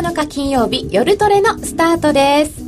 8月9日金曜日夜トレのスタートです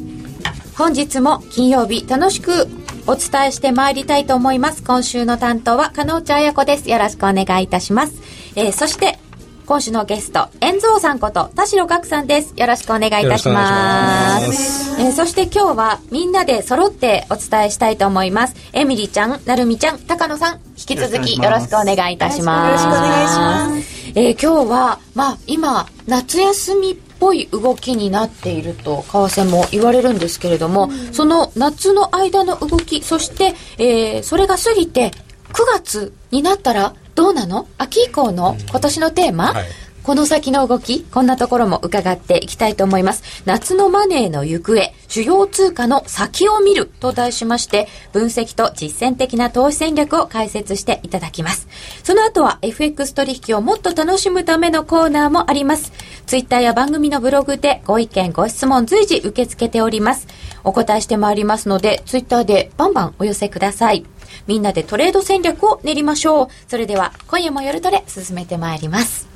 本日も金曜日楽しくお伝えしてまいりたいと思います今週の担当は加納内彩子ですよろしくお願いいたします、えー、そして今週のゲスト、遠蔵さんこと田代岳さんです。よろしくお願いいたします。ますえー、そして今日はみんなで揃ってお伝えしたいと思います。エミリちゃん、なるみちゃん、高野さん、引き続きよろしくお願いいたします。よろしくお願いします。えー、今日は、まあ今、夏休みっぽい動きになっていると為替も言われるんですけれども、うん、その夏の間の動きそして、えー、それが過ぎて9月になったらどうなの？秋以降の今年のテーマ、はいこの先の動き、こんなところも伺っていきたいと思います。夏のマネーの行方、主要通貨の先を見ると題しまして、分析と実践的な投資戦略を解説していただきます。その後は FX 取引をもっと楽しむためのコーナーもあります。ツイッターや番組のブログでご意見、ご質問随時受け付けております。お答えしてまいりますので、ツイッターでバンバンお寄せください。みんなでトレード戦略を練りましょう。それでは、今夜も夜トレ進めてまいります。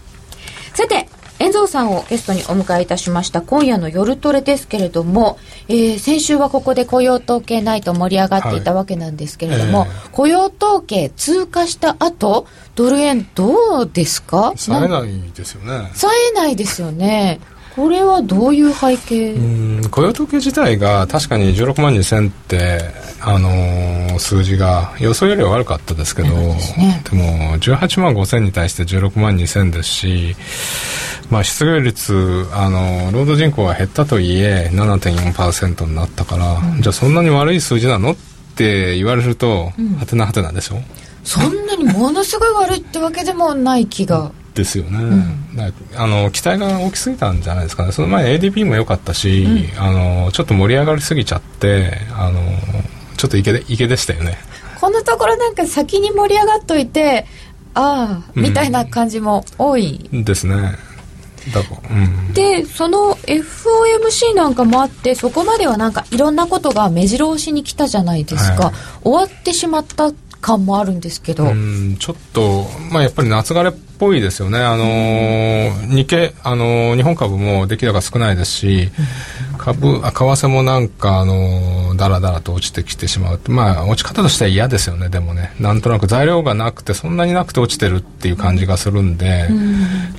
さて、遠藤さんをゲストにお迎えいたしました今夜の夜トレですけれども、えー、先週はここで雇用統計ないと盛り上がっていたわけなんですけれども、はいえ。ー、雇用統計通過した後ドル円どうですか？冴えないですよね。冴えないですよねこれはどういう背景？うん雇用統計自体が確かに16万2000って、あのー、数字が予想よりは悪かったですけど、ね、でも18万5000に対して16万2000ですし、まあ、失業率、あの労働人口が減ったとはいえ7.4%になったから、うん、じゃあそんなに悪い数字なの？って言われると、うん、はてなはてなんでしょ？そんなにものすごい悪いってわけでもない気が。ですよね、うん、あの期待が大きすぎたんじゃないですかね。その前 ADP も良かったし、うん、あのちょっと盛り上がりすぎちゃってあのちょっと池で池でしたよね。このところなんか先に盛り上がっといてああ、みたいな感じも多い。ですね。だうん、でその FOMC なんかもあってそこまではなんかいろんなことが目白押しに来たじゃないですか、はい、終わってしまった感もあるんですけど。ちょっと、まあ、やっぱり夏枯れっぽいですよね、あのー、日経、あのー、日本株も出来高少ないですし、株あ為替もなんか、あのー、だらだらと落ちてきてしまうまあ、落ち方としては嫌ですよね、でもね、なんとなく材料がなくて、そんなになくて落ちてるっていう感じがするんで、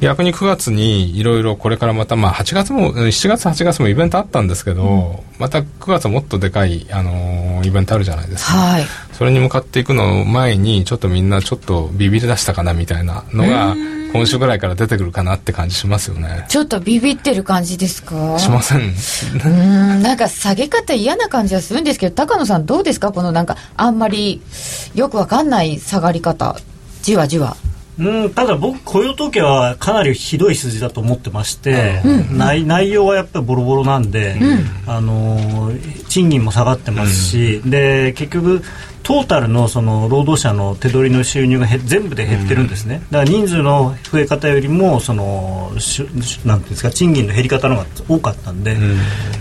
逆に9月にいろいろこれからまた、まあ、8月も、7月、8月もイベントあったんですけど、また9月もっとでかい、あのイベントあるじゃないですか。はい。それに向かっていくの前にちょっとみんなちょっとビビり出したかなみたいなのが今週ぐらいから出てくるかなって感じしますよね。ちょっとビビってる感じですか？しません。うんなんか下げ方嫌な感じはするんですけど高野さんどうですか？このなんかあんまりよくわかんない下がり方。じわじわうん、ただ僕雇用統計はかなりひどい数字だと思ってまして、うん、内内容はやっぱりボロボロなんで、うん、あの賃金も下がってますし、うん、で結局トータルのその労働者の手取りの収入が全部で減ってるんですね、だから人数の増え方よりもそのなんていうんですか賃金の減り方の方が多かったんで,、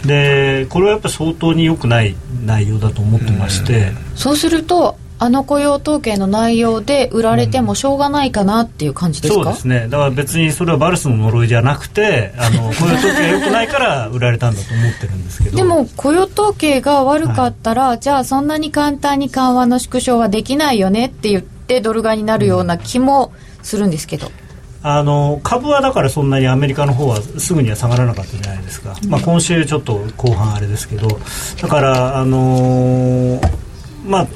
でこれはやっぱり相当に良くない内容だと思ってまして、そうするとあの雇用統計の内容で売られてもしょうがないかなっていう感じですか、うん、そうですね。だから別にそれはバルスの呪いじゃなくてあの雇用統計が良くないから売られたんだと思ってるんですけど。でも雇用統計が悪かったら、はい、じゃあそんなに簡単に緩和の縮小はできないよねって言ってドル買いになるような気もするんですけど、あの株はだからそんなにアメリカの方はすぐには下がらなかったじゃないですか、まあ、今週ちょっと後半あれですけど。だからあのー、まあ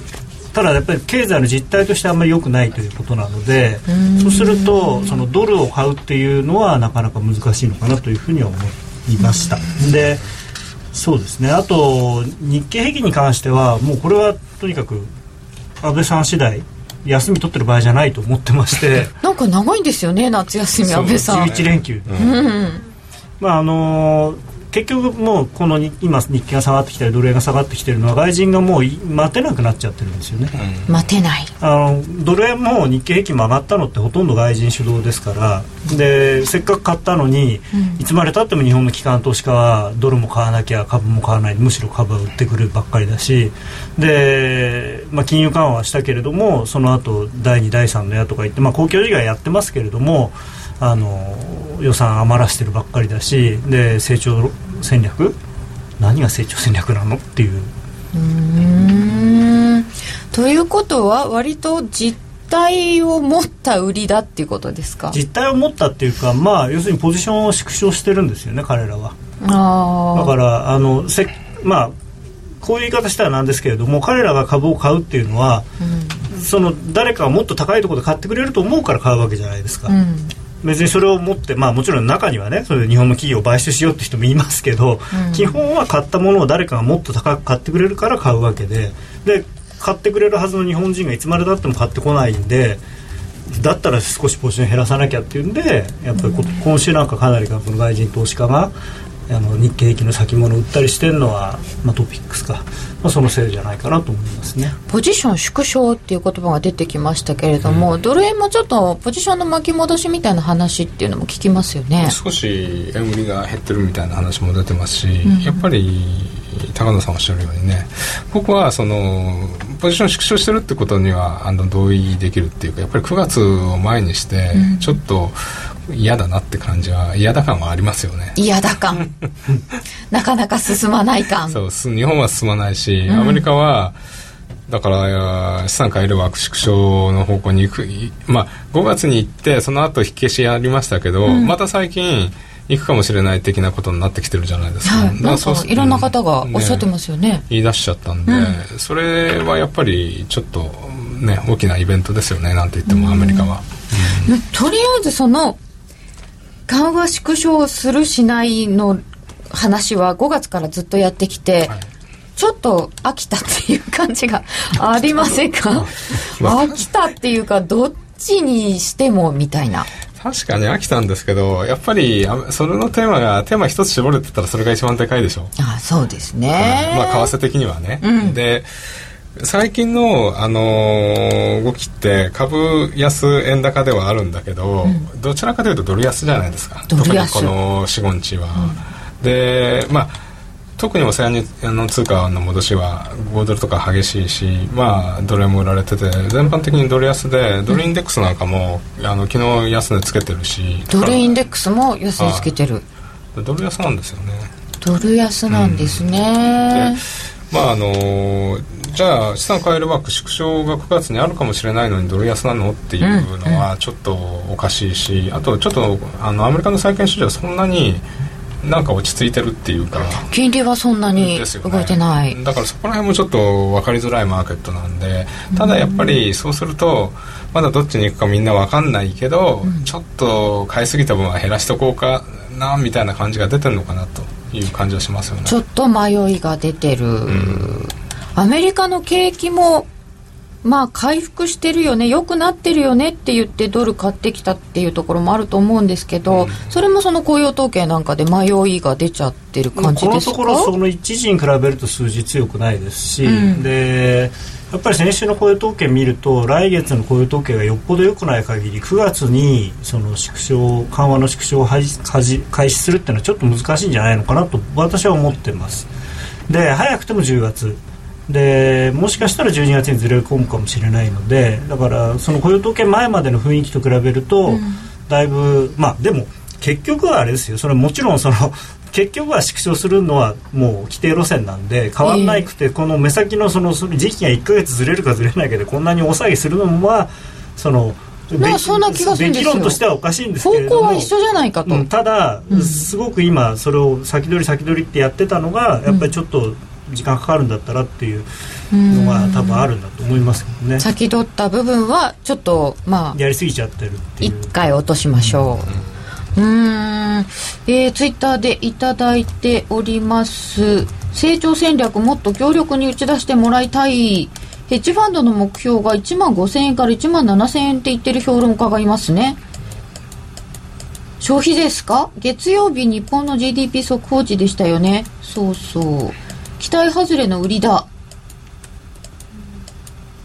ただやっぱり経済の実態としてあんまり良くないということなのでそうするとそのドルを買うっていうのはなかなか難しいのかなというふうには思いました。でそうですね。あと日経平均に関してはもうこれはとにかく安倍さん次第休み取ってる場合じゃないと思ってまして。なんか長いんですよね夏休み安倍さん。11連休、うん、まああのー結局もうこの今日経が下がってきたりドル円が下がってきてるのは外人がもう待てなくなっちゃってるんですよね、うん、待てない。あのドル円も日経平均も上がったのってほとんど外人主導ですから。でせっかく買ったのに、うん、いつまでたっても日本の機関投資家はドルも買わなきゃ株も買わない。むしろ株は売ってくるばっかりだし。で、まあ、金融緩和はしたけれどもその後第2第3の矢とか言って、まあ、公共事業はやってますけれどもあの予算余らせてるばっかりだしで成長戦略？何が成長戦略なのっていう。うん。ということは割と実態を持った売りだっていうことですか？実態を持ったっていうかまあ要するにポジションを縮小してるんですよね彼らは。あだからあのせまあこういう言い方したらなんですけれども彼らが株を買うっていうのは、うん、その誰かがもっと高いところで買ってくれると思うから買うわけじゃないですか、うん、別にそれを持ってまあもちろん中にはねそれで日本の企業を買収しようって人もいますけど、うん、基本は買ったものを誰かがもっと高く買ってくれるから買うわけでで買ってくれるはずの日本人がいつまでたっても買ってこないんでだったら少しポジション減らさなきゃっていうんでやっぱり今週なんかかなり外人投資家があの日経平均の先物を売ったりしてるのは、まあ、トピックスか、まあ、そのせいじゃないかなと思いますね。ポジション縮小っていう言葉が出てきましたけれども、うん、ドル円もちょっとポジションの巻き戻しみたいな話っていうのも聞きますよね。少し円売りが減ってるみたいな話も出てますし、うん、やっぱり高野さんおっしゃるようにね僕はそのポジション縮小してるってことにはあの同意できるっていうかやっぱり9月を前にしてちょっと嫌だなって感じは嫌だ感はありますよね。嫌だ感。なかなか進まない感。そう日本は進まないし、アメリカはだから資産買える枠縮小の方向に行く。まあ5月に行ってその後引き消しやりましたけど、うん、また最近行くかもしれない的なことになってきてるじゃないですか,、はい、なんかいろんな方がおっしゃってますよね、ね、言い出しちゃったんで、うん、それはやっぱりちょっとね大きなイベントですよねなんて言ってもアメリカは、うん、とりあえずその緩和縮小するしないの話は5月からずっとやってきて、はい、ちょっと飽きたっていう感じがありませんか？飽きたっていうかどっちにしてもみたいな。確かに飽きたんですけどやっぱりそれのテーマがテーマ一つ絞れてたらそれが一番でかいでしょ。あそうですね、まあ為替的にはね、うん、で最近の、あのー、動きって株安円高ではあるんだけど、うん、どちらかというとドル安じゃないですか。特にこの45日は、うん、でまあ特にオセアニの通貨の戻しは5ドルとか激しいし、まあ、ドル円も売られてて全般的にドル安でドルインデックスなんかも、うん、あの昨日安値つけてるし。ドルインデックスも安値つけてる。ドル安なんですよね。ドル安なんですね、まああのじゃあ資産買える枠縮小が9月にあるかもしれないのにドル安なのっていうのはちょっとおかしいし、うん、あとちょっとあのアメリカの債券市場はそんなになんか落ち着いてるっていうか金利はそんなに動いてない、ね、だからそこら辺もちょっと分かりづらいマーケットなんでただやっぱりそうするとまだどっちに行くかみんな分かんないけど、うん、ちょっと買いすぎた分は減らしとこうかなみたいな感じが出てるのかなという感じはしますよね。ちょっと迷いが出てる、うん、アメリカの景気もまあ回復してるよね。良くなってるよねって言ってドル買ってきたっていうところもあると思うんですけど、うん、それもその雇用統計なんかで迷いが出ちゃってる感じですか？このところその一時に比べると数字強くないですし、うん、でやっぱり先週の雇用統計見ると来月の雇用統計がよっぽど良くない限り9月にその縮小緩和の縮小を開始するっていうのはちょっと難しいんじゃないのかなと私は思ってます。で早くても10月。でもしかしたら12月にずれ込むかもしれないのでだからその雇用統計前までの雰囲気と比べると、うん、だいぶまあでも結局はあれですよ。それもちろんその結局は縮小するのはもう規定路線なんで変わらなくて、えー、この目先のその時期が1か月ずれるかずれないかでこんなに大騒ぎするのはそのなそんな気がするんですよ。論としてはおかしいんですけれども方向は一緒じゃないかと、うん、ただ、うん、すごく今それを先取り先取りってやってたのがやっぱりちょっと時間かかるんだったらっていうのが多分あるんだと思いますけどね。先取った部分はちょっとまあやりすぎちゃってるっていう。一回落としましょう、うん、うん。えー、ツイッターでいただいております。成長戦略もっと強力に打ち出してもらいたい。ヘッジファンドの目標が1万5000円から1万7000円って言ってる評論家がいますね。消費ですか？月曜日日本の GDP 速報値でしたよね。そうそう。期待外れの売りだ。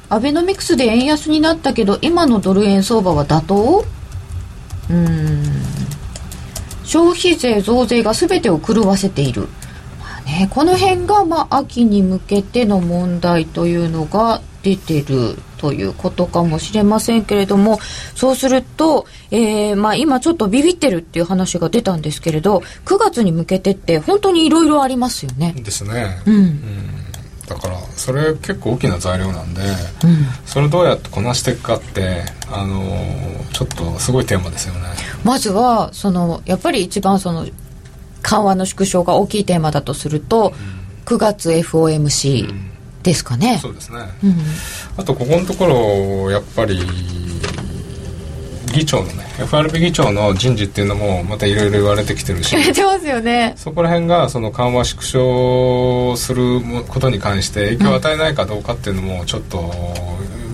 アベノミクスで円安になったけど今のドル円相場は妥当？うん。消費税増税が全てを狂わせている、まあね、この辺がまあ秋に向けての問題というのが出てるということかもしれませんけれどもそうすると、えーまあ、今ちょっとビビってるっていう話が出たんですけれど9月に向けてって本当にいろいろありますよね。ですね。うん、うんだからそれ結構大きな材料なんで、うん、それをどうやってこなしていくかってあのちょっとすごいテーマですよね。まずはそのやっぱり一番その緩和の縮小が大きいテーマだとすると、うん、9月 FOMC ですかね、うん、そうですね、あとここのところやっぱり議長のね FRB 議長の人事っていうのもまたいろいろ言われてきてるし言われてますよね。そこら辺がその緩和縮小することに関して影響を与えないかどうかっていうのもちょっと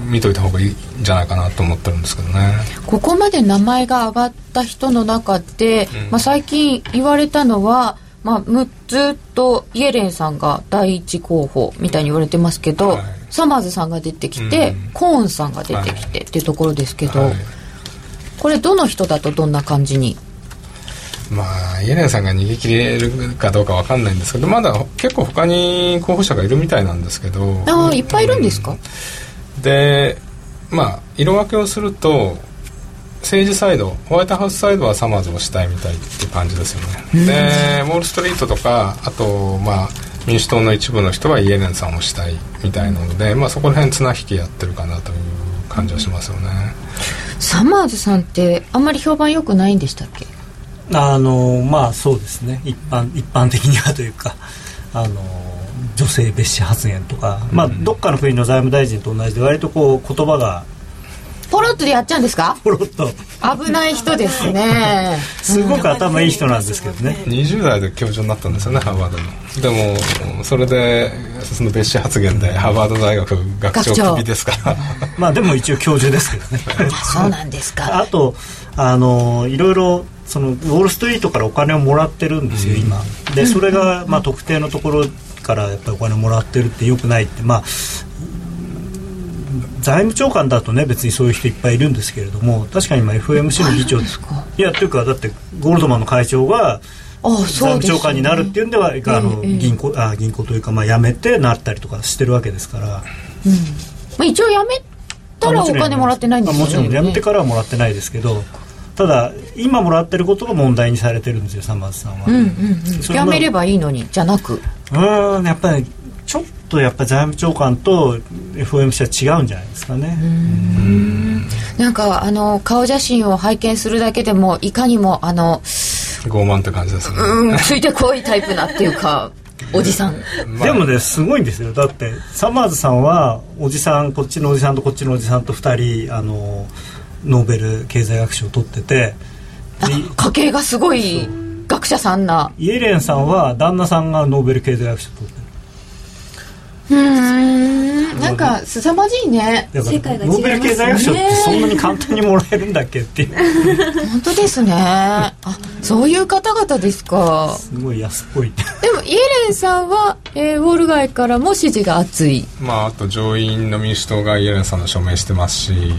見といた方がいいんじゃないかなと思ってるんですけどね。ここまで名前が上がった人の中で、うん、まあ、最近言われたのはまあ、ずっとイエレンさんが第一候補みたいに言われてますけど、はい、サマーズさんが出てきて、うん、コーンさんが出てきてっていうところですけど、はいこれどの人だとどんな感じに？まあイエレンさんが逃げ切れるかどうかわかんないんですけどまだ結構他に候補者がいるみたいなんですけど。ああいっぱいいるんですか、うん、でまあ色分けをすると政治サイドホワイトハウスサイドはサマーズをしたいみたいっていう感じですよね。でウォール・ストリートとかあとまあ民主党の一部の人はイエレンさんをしたいみたいなので、まあ、そこら辺綱引きやってるかなという感じはしますよね、サマーズさんってあんまり評判良くないんでしたっけ？あのまあそうですね。一般一般的にはというか あの女性蔑視発言とか、まあ、どっかの国の財務大臣と同じで割とこう言葉がポロッとでやっちゃうんですか？ポロッと。危ない人ですね。すごく頭いい人なんですけどね。20代で教授になったんですよねハーバードの。でもそれでその別紙発言でハーバード大学学長首ですから。まあでも一応教授ですけどね。そうなんですか。あとあのいろいろそのウォール・ストリートからお金をもらってるんですよ、今。でそれが、まあ、特定のところからやっぱりお金をもらってるってよくないって。まあ財務長官だとね別にそういう人いっぱいいるんですけれども確かに今 FMC の議長いやというかだってゴールドマンの会長が財務長官になるっていうんでは、ね、あの銀行あ銀行というかまあ辞めてなったりとかしてるわけですから、うん。まあ、一応辞めたらお金もらってないんですよね。もちろん辞めてからはもらってないですけどただ今もらってることが問題にされてるんですよサマーズさんは、うんうんうん、辞めればいいのにじゃなく。うんやっぱりとやっぱり財務長官と FOMC は違うんじゃないですかね。なんかあの顔写真を拝見するだけでもいかにもあの傲慢って感じですね。うんついてこいタイプなっていうか おじさん、まあ、でもねすごいんですよ。だってサマーズさんはおじさんこっちのおじさんとこっちのおじさんと2人あのノーベル経済学賞を取ってて家系がすごい学者さんな。イエレンさんは旦那さんがノーベル経済学賞を取ってうん。なんか凄まじいね。世界が違いますね。ノーベル経済学賞ってそんなに簡単にもらえるんだっけっていう。本当ですね。あそういう方々ですか。すごい安っぽい。でもイエレンさんは、えー、ウォール街からも支持が厚い。まああと上院の民主党がイエレンさんの署名してますし。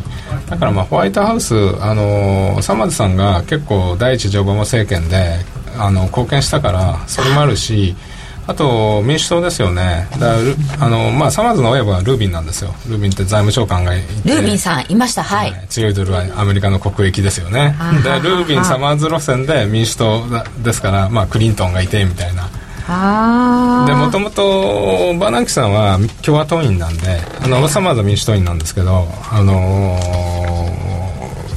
だからまあホワイトハウスあのサマーズさんが結構第一次オバマ政権であの貢献したからそれもあるしあと民主党ですよね。だあの、まあ、サマーズの親はルービンなんですよ。ルービンって財務長官がいて。ルービンさんいました。はい、はい、強いドルはアメリカの国益ですよね。でルービンサマーズ路線で民主党ですから、まあ、クリントンがいてみたいな。でもともとバーナンキさんは共和党員なんであのサマーズは民主党員なんですけど、あの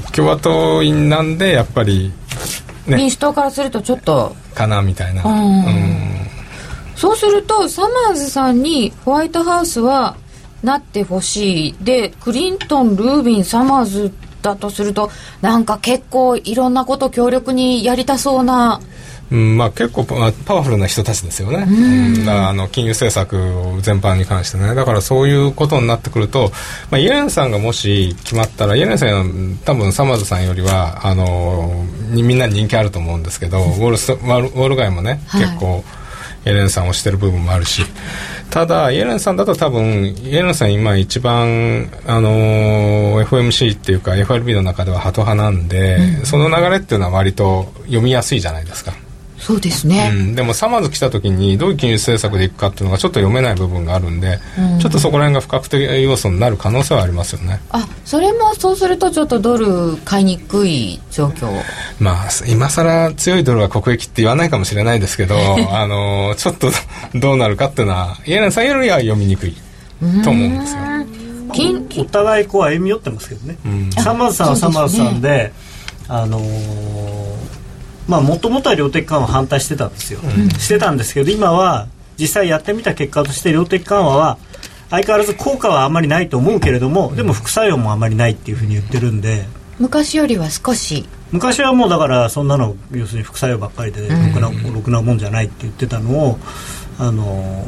ー、共和党員なんでやっぱり、ね、民主党からするとちょっと。かなみたいな。うんそうするとサマーズさんにホワイトハウスはなってほしい。でクリントンルービンサマーズだとするとなんか結構いろんなこと強力にやりたそうな。うんまあ、結構パワフルな人たちですよね、うん、あの金融政策全般に関してね。だからそういうことになってくると、まあ、イエレンさんがもし決まったらイエレンさん多分サマーズさんよりはあのみんなに人気あると思うんですけど、ウォールスウォール街もね、はい、結構。イエレンさんをしてる部分もあるし。ただイエレンさんだと多分イエレンさん今一番あのー、FMC っていうか FRB の中ではハト派なんで、うん、その流れっていうのは割と読みやすいじゃないですかそうですね、うん、でもサマーズ来た時にどういう金融政策でいくかっていうのがちょっと読めない部分があるんで、うん、ちょっとそこら辺が不確定要素になる可能性はありますよね。あそれもそうするとちょっとドル買いにくい状況。まあ今更強いドルは国益って言わないかもしれないですけど あのちょっとどうなるかっていうのはイエレンさんよりは読みにくいと思うんですよ。お互いこう歩み寄ってますけどね、うん、サマーズさんはサマーズさんで、ね、あのー、まあもともとは量的緩和反対してたんですよ、うん、してたんですけど今は実際やってみた結果として量的緩和は相変わらず効果はあまりないと思うけれども、でも副作用もあまりないっていうふうに言ってるんで。昔よりは少し。昔はもうだからそんなの要するに副作用ばっかりでろくな,、ろくなもんじゃないって言ってたのをあの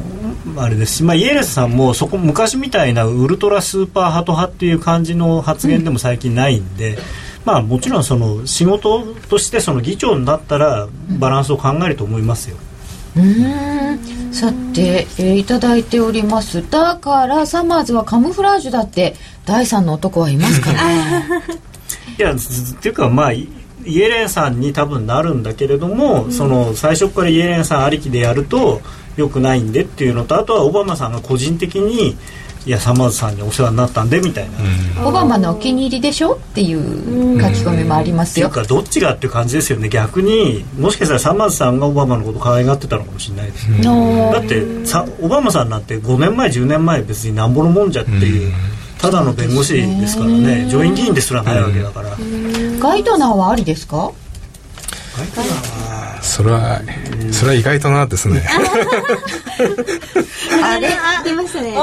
あれですし、まあ、イエレスさんもそこ昔みたいなウルトラスーパーハト派っていう感じの発言でも最近ないんで、うん、まあ、もちろんその仕事としてその議長になったらバランスを考えると思いますよ。うん。さて、えー、いただいております。だからサマーズはカムフラージュだって第三の男はいますかね いやっていうかまあイエレンさんに多分なるんだけれども、うん、その最初からイエレンさんありきでやるとよくないんでっていうのとあとはオバマさんが個人的にいやサマーズさんにお世話になったんでみたいな、うん、オバマのお気に入りでしょ？っていう書き込みもありますよ、っていうかどっちがっていう感じですよね。逆にもしかしたらサマーズさんがオバマのこと可愛がってたのかもしれないです。ね、だってさオバマさんなんて5年前10年前別になんぼのもんじゃっていう、ただの弁護士ですからね。上院議員ですらないわけだから、ガイドナーはありですか？ガイドナーはそれはそれは意外となですね。あれ出ましたね。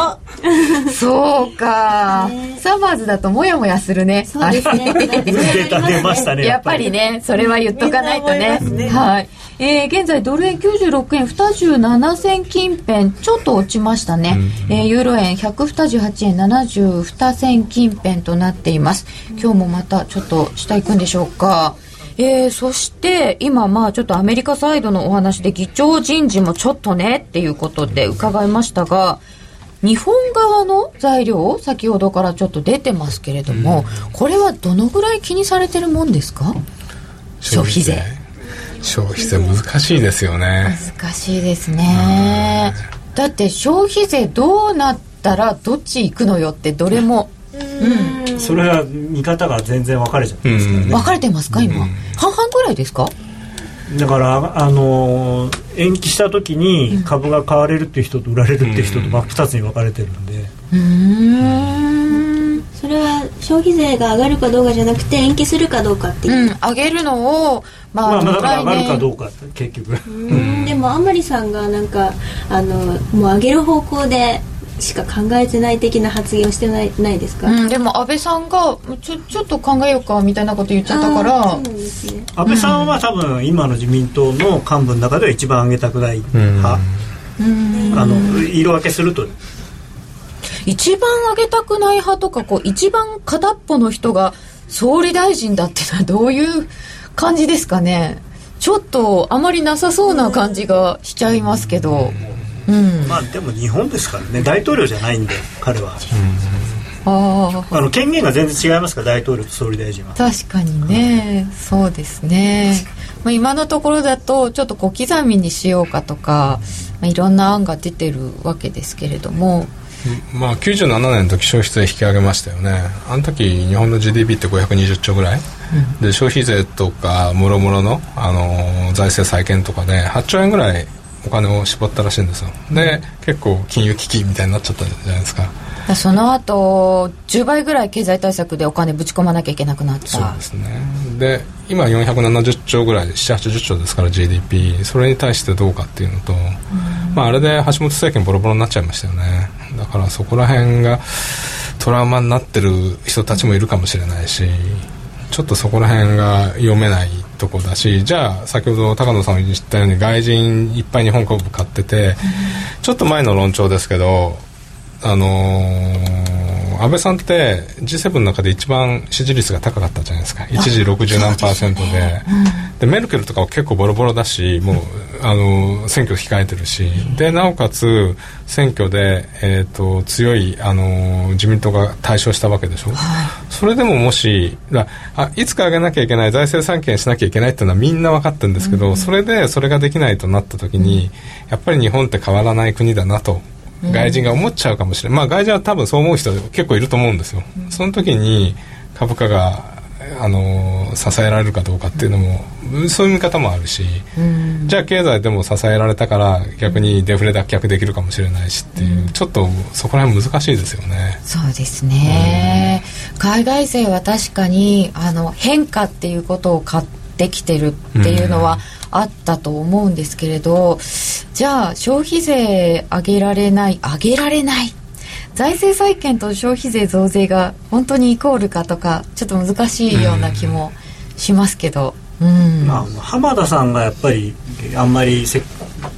そうか。サマーズだともやもやするね。そうですね。出ましたね やっぱりねそれは言っとかないとね。はい。えー、現在ドル円96円27銭近辺。ちょっと落ちましたね、うん、えー、ユーロ円128円72銭近辺となっています。今日もまたちょっと下行くんでしょうかえー、そして今まあちょっとアメリカサイドのお話で議長人事もちょっとねっていうことで伺いましたが日本側の材料先ほどからちょっと出てますけれども、うん、これはどのぐらい気にされてるもんですか？消費税。消費税。難しいですよね。難しいですね。だって消費税どうなったらどっち行くのよってどれもうん、それは見方が全然分かれちゃってますからね、分かれてますか今、半々ぐらいですか？だからあの延期した時に株が買われるっていう人と売られるっていう人と真っ二つに分かれてるんで。うん。それは消費税が上がるかどうかじゃなくて延期するかどうかっていう、うん、上げるのをまあ、まあ、だから上がるかどうか結局。でもあんまりさんがなんかあのもう上げる方向でしか考えてない的な発言をしてないないですか、うん、でも安倍さんがちょちょっと考えようかみたいなこと言っちゃったから。ね、安倍さんは多分今の自民党の幹部の中では一番上げたくない派、あの色分けすると。一番上げたくない派とかこう一番片っぽの人が総理大臣だってのはどういう感じですかね。ちょっとあまりなさそうな感じがしちゃいますけど。うん、まあでも日本ですからね大統領じゃないんで彼は、うん、ああの権限が全然違いますから大統領と総理大臣は。確かにね、そうですね、まあ、今のところだとちょっと小刻みにしようかとか、まあ、いろんな案が出てるわけですけれども。まあ、97年の時消費税引き上げましたよね。あの時日本の GDP って520兆ぐらい、うん、で消費税とかもろもろの、あの財政再建とかで8兆円ぐらいお金を絞ったらしいんですよ。で結構金融危機みたいになっちゃったじゃないですか。その後10倍ぐらい経済対策でお金ぶち込まなきゃいけなくなった。そうですね。で今470兆ぐらい780兆ですから GDP それに対してどうかっていうのと、まあ、あれで橋本政権ボロボロになっちゃいましたよね。だからそこら辺がトラウマになってる人たちもいるかもしれないしちょっとそこら辺が読めないとこだしじゃあ先ほど高野さんが言ったように外人いっぱい日本株買ってて、うん、ちょっと前の論調ですけどあのー、安倍さんって G7 の中で一番支持率が高かったじゃないですか。一時60何パーセントで。で、うん、でメルケルとかは結構ボロボロだしもうあの選挙控えてるし。でなおかつ選挙で、えーと、強いあの自民党が大勝したわけでしょ、はい、それでももしだあいつか上げなきゃいけない財政再建しなきゃいけないっていうのはみんな分かってるんですけど、うん、それでそれができないとなった時に、やっぱり日本って変わらない国だなと外人が思っちゃうかもしれない、まあ外人は多分そう思う人結構いると思うんですよ、その時に株価があの支えられるかどうかっていうのも、そういう見方もあるし、じゃあ経済でも支えられたから逆にデフレ脱却できるかもしれないしっていう、ちょっとそこら辺難しいですよね。そうですね、海外勢は確かにあの変化っていうことを買ってきてるっていうのは、あったと思うんですけれどじゃあ消費税上げられない上げられない？財政再建と消費税増税が本当にイコールかとかちょっと難しいような気もしますけど、うん、まあ、浜田さんがやっぱりあんまりせ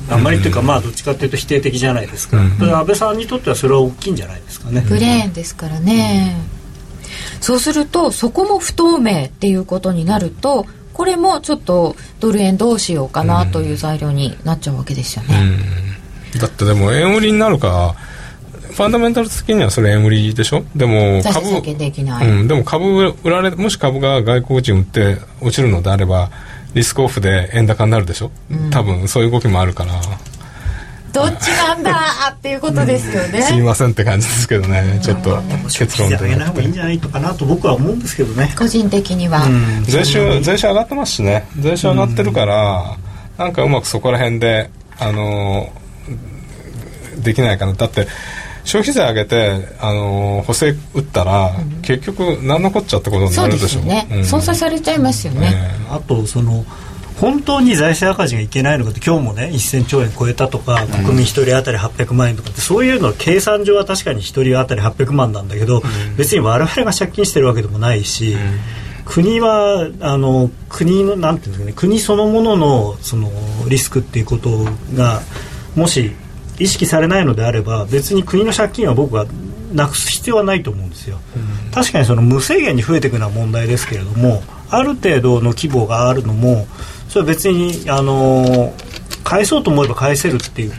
あんまりというか、まあどっちかというと否定的じゃないですか、うん、安倍さんにとってはそれは大きいんじゃないですかね。ブレーンですからね、うん、そうするとそこも不透明っていうことになるとこれもちょっとドル円どうしようかなという材料になっちゃうわけですよね、だってでも円売りになるかファンダメンタル的にはそれ円売りでしょ？でも株うん、でも株売られもし株が外国人売って落ちるのであればリスクオフで円高になるでしょ、うん、多分そういう動きもあるからどっちなんだっていうことですよね、すいませんって感じですけどね。ちょっと結論で上げない方がいいんじゃないかなと僕は思うんですけどね。個人的には、税収税収上がってますしね。税収上がってるから、うなんかうまくそこら辺であのできないかな。だって消費税上げて、あの補正打ったら、うん、結局何のこっちゃってことになるでしょ。うね、うん、損されちゃいますよね、ね、あとその本当に財政赤字がいけないのかって今日もね1000兆円超えたとか国民1人当たり800万円とかってそういうのは計算上は確かに1人当たり800万なんだけど、別に我々が借金してるわけでもないし、国はあの国のなんていうんですかね国そのもののそのリスクっていうことがもし意識されないのであれば別に国の借金は僕はなくす必要はないと思うんですよ、うん、確かにその無制限に増えていくのは問題ですけれどもある程度の規模があるのもそれは別にあの返そうと思えば返せるっていう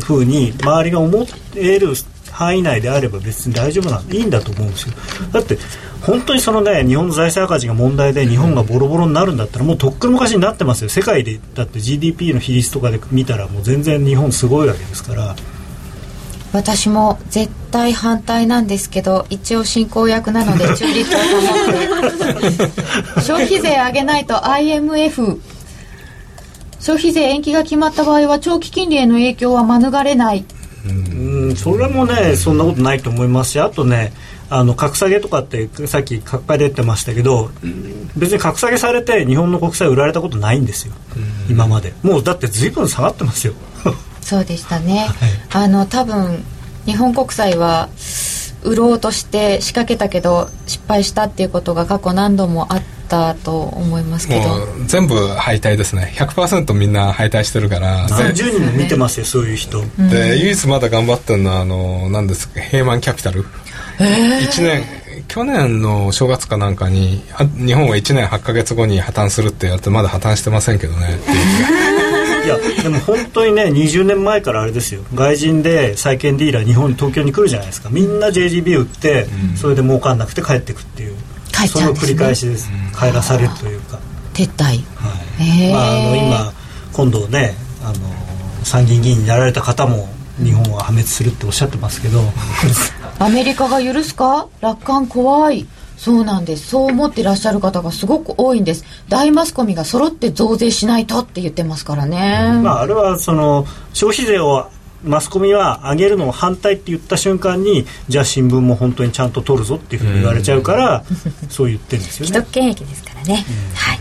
ふうに周りが思える範囲内であれば別に大丈夫なんいいんだと思うんですよ。だって本当にそのね日本の財政赤字が問題で日本がボロボロになるんだったらもうとっくの昔になってますよ。世界でだって GDP の比率とかで見たらもう全然日本すごいわけですから。私も絶対反対なんですけど一応進行役なので 中立を保って。消費税上げないと IMF 消費税延期が決まった場合は長期金利への影響は免れない。うん。それもねそんなことないと思いますしあとねあの格下げとかってさっき格下出てましたけど別に格下げされて日本の国債売られたことないんですよ。今まで。もうだって随分下がってますよそうでしたね、はい、あの多分日本国債は売ろうとして仕掛けたけど失敗したっていうことが過去何度もあったと思いますけど。全部敗退ですね。100%みんな敗退してるから。10人も見てますよそういう人。で唯一まだ頑張ってるのはあの何ですか平満キャピタル。1年去年の正月かなんかに日本は1年8か月後に破綻するってやってまだ破綻してませんけどね。い やでも本当にね20年前からあれですよ。外人で債券ディーラー日本に東京に来るじゃないですか。みんな JGB 売って、うん、それで儲かんなくて帰ってくっていう。帰っちゃうんです、ね、その繰り返しです、帰らされるというか。撤退。はい。まあ、あの今今度ねあの参議院議員になられた方も日本は破滅するっておっしゃってますけど。アメリカが許すか？楽観怖いそうなんです。そう思ってらっしゃる方がすごく多いんです。大マスコミが揃って増税しないとって言ってますからね、まあ、あれはその消費税をマスコミは上げるのを反対って言った瞬間にじゃあ新聞も本当にちゃんと取るぞっていうふうに言われちゃうから、そう言ってるんですよね。既得権益ですからね、はい。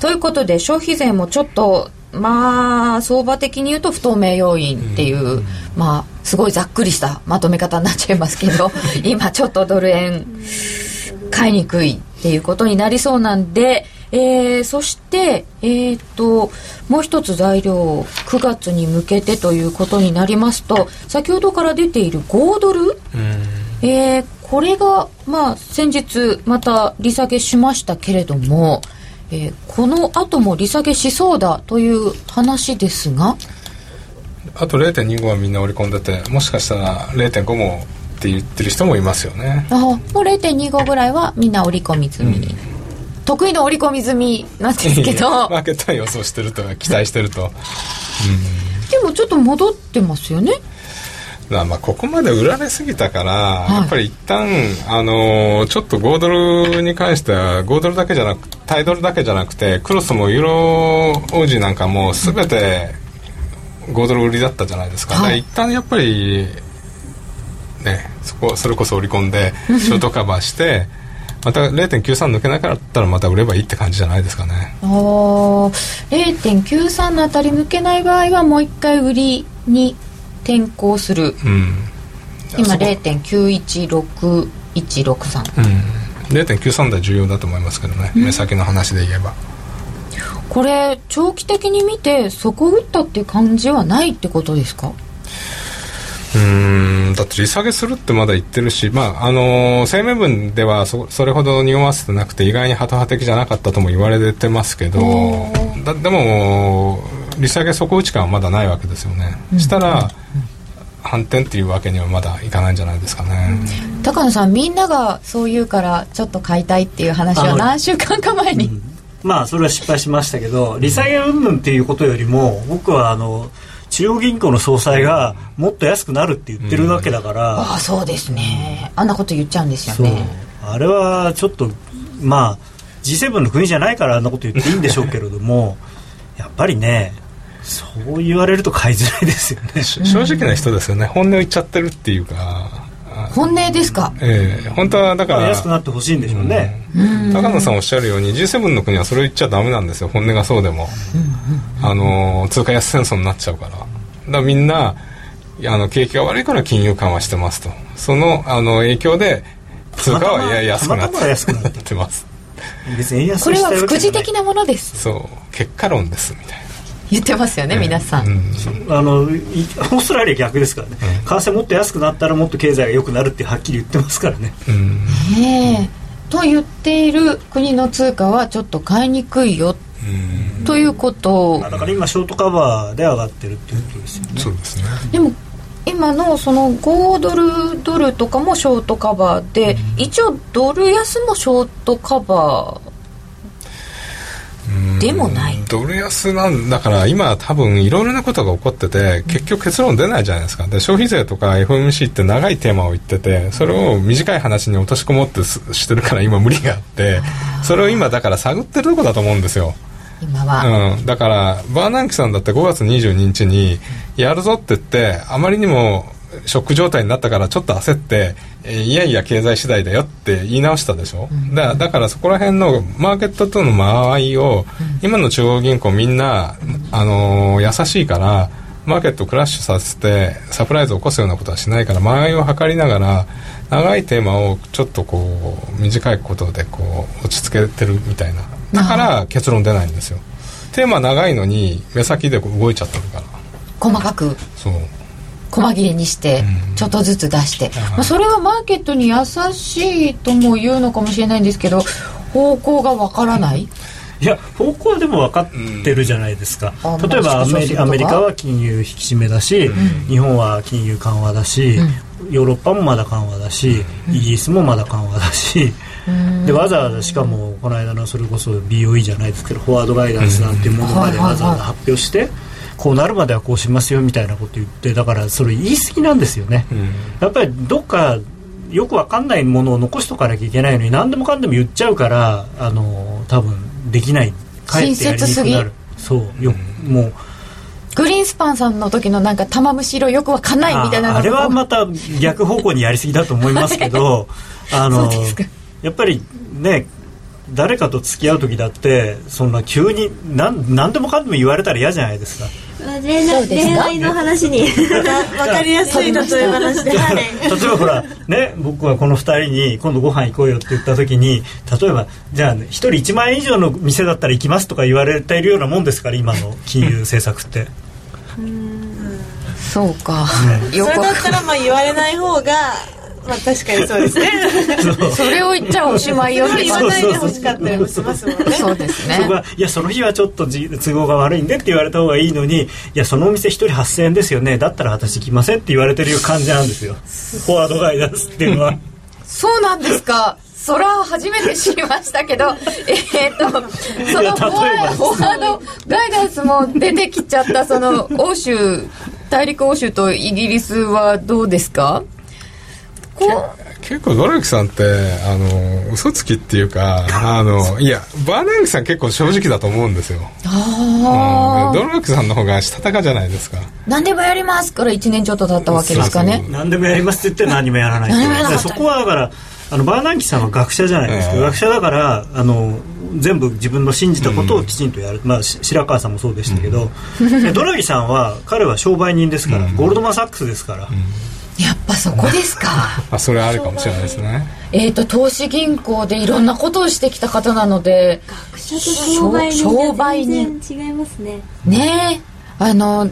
ということで消費税もちょっとまあ相場的に言うと不透明要因っていう、まあすごいざっくりしたまとめ方になっちゃいますけど 今ちょっとドル円買いにくいっていうことになりそうなんで、えー、そして、えー、っともう一つ材料9月に向けてということになりますと先ほどから出ている5ドル、えー、これが、まあ、先日また利下げしましたけれども、えーこの後も利下げしそうだという話ですが。あと0.25はみんな織り込んでてもしかしたら0.5もって言ってる人もいますよね。あもう0.25ぐらいはみんな織り込み済み、得意の織り込み済みなんですけど。マーケットは予想してるとか期待してると。でもちょっと戻ってますよね。まあまあここまで売られすぎたから、い。やっぱり一旦あのーちょっと5ドルに関しては5ドルだけじゃなくタイドルだけじゃなくてクロスもユーロオージーなんかも全て5ドル売りだったじゃないですか,、はい。一旦やっぱりねそこそれこそ織り込んで ショートカバーしてまた0.93抜けなかったらまた売ればいいって感じじゃないですかね。あー。0.93のあたり抜けない場合はもう一回売りに転向する。うん。今そこ。0.916163うん。0.93台重要だと思いますけどね、目先の話で言えば。これ長期的に見て底打ったっていう感じはないってことですか？うーんだって利下げするってまだ言ってるし、まああのー声明文ではそそれほど匂わせてなくて意外にハト派的じゃなかったとも言われてますけどだでも利下げ底打ち感はまだないわけですよね、したら反転っていうわけにはまだいかないんじゃないですかね、高野さんみんながそう言うからちょっと買いたいっていう話は何週間か前に、まあそれは失敗しましたけど利下げ云々っていうことよりも僕はあの中央銀行の総裁がもっと安くなるって言ってるわけだから、ああそうですね。あんなこと言っちゃうんですよね。あれはちょっとまあ G7 の国じゃないからあんなこと言っていいんでしょうけれども やっぱりねそう言われると買いづらいですよね。し正直な人ですよね。本音を言っちゃってるっていうか。あ本音ですか？ええ本当はだから安くなってほしいんでしょうね、高野さんおっしゃるように G7 の国はそれを言っちゃダメなんですよ。本音がそうでも、あのー通貨安戦争になっちゃうから。だからみんなあの景気が悪いから金融緩和してますと。そのあの影響で通貨はいや安くなってたまたま安くなって ってます。これは副次的なものです。そう。結果論ですみたいな言ってますよね、皆さん、うん。あのい オーストラリア逆ですからね、為替もっと安くなったらもっと経済が良くなるってはっきり言ってますからね。うん。ねえ。と言っている国の通貨はちょっと買いにくいよ。ということ。だから今ショートカバーで上がってるっていうことですよね。そうですね。でも今のその5ドルドルとかもショートカバーで、一応ドル安もショートカバーでもない。ドル安なんだから今多分いろいろなことが起こってて結局結論出ないじゃないですか。で消費税とか FMC って長いテーマを言っててそれを短い話に落とし込もうってすしてるから今無理があってそれを今だから探ってるとこだと思うんですよ。今は、うん、だからバーナンキさんだって5月22日にやるぞって言ってあまりにもショック状態になったからちょっと焦って、えーいやいや経済次第だよって言い直したでしょ、だだからそこら辺のマーケットとの間合いを、今の中央銀行みんな、あのー優しいからマーケットをクラッシュさせてサプライズを起こすようなことはしないから間合いを測りながら長いテーマをちょっとこう短いことでこう落ち着けてるみたいな。だから結論出ないんですよ。テーマ長いのに目先で動いちゃってるから。細かく。そう細切れにしてうん。ちょっとずつ出して、まあ、それはマーケットに優しいとも言うのかもしれないんですけど方向がわからない？いや方向はでも分かってるじゃないですか、うん。例えばアメリカは金融引き締めだし、日本は金融緩和だし、ヨーロッパもまだ緩和だし、イギリスもまだ緩和だし、でわざわざしかもこの間のそれこそ BOE じゃないですけどフォワードガイダンスなんていうものまでわざわざ発表して、こうなるまではこうしますよみたいなこと言ってだからそれ言い過ぎなんですよね、やっぱりどっかよくわかんないものを残しとかなきゃいけないのに何でもかんでも言っちゃうからあの多分できない。かえってやりにくくなる。そう。よ、もう。グリーンスパンさんの時のなんか玉虫色よくわかんないみたいなの。ああれはまた逆方向にやりすぎだと思いますけど あのやっぱりね誰かと付き合う時だってそんな急に何何でもかんでも言われたら嫌じゃないですか恋愛の話に。分かりやすい例え話で、はい、例えばほらね僕はこの2人に今度ご飯行こうよって言った時に例えばじゃあ、ね、1人1万円以上の店だったら行きますとか言われているようなもんですから今の金融政策って。そうか、よくそれだったらまあ言われない方がまあ確かにそうですね。それを言っちゃおしまいよって言わないでほしかったりもしますもんね。そうですね。そこはいやその日はちょっと都合が悪いんでって言われた方がいいのにいやそのお店1人8000円ですよね。だったら私来ませんって言われてる感じなんですよ。フォワードガイダンスっていうのはそうなんですか。それは初めて知りましたけど、えー、っと、そのフォワードガイダンスも出てきちゃった、その欧州、大陸欧州とイギリスはどうですか？結構ドラキさんってあの嘘つきっていうかあのいやバーナンキさん結構正直だと思うんですよ。あ、うん、ドラキさんの方がしたたかじゃないですか。何でもやりますから1年ちょっと経ったわけですかね。何でもやりますって言って何もやらないってそこはだからあのバーナンキさんは学者じゃないですか、えー、学者だからあの全部自分の信じたことをきちんとやる、うん、まあ、白川さんもそうでしたけど、うん、ドラギさんは彼は商売人ですから、うん、ゴールドマン・サックスですから、やっぱそこですか。あそれはあるかもしれないですね。えっ、と投資銀行でいろんなことをしてきた方なので学者と商売人商売人。違いますね。ねあの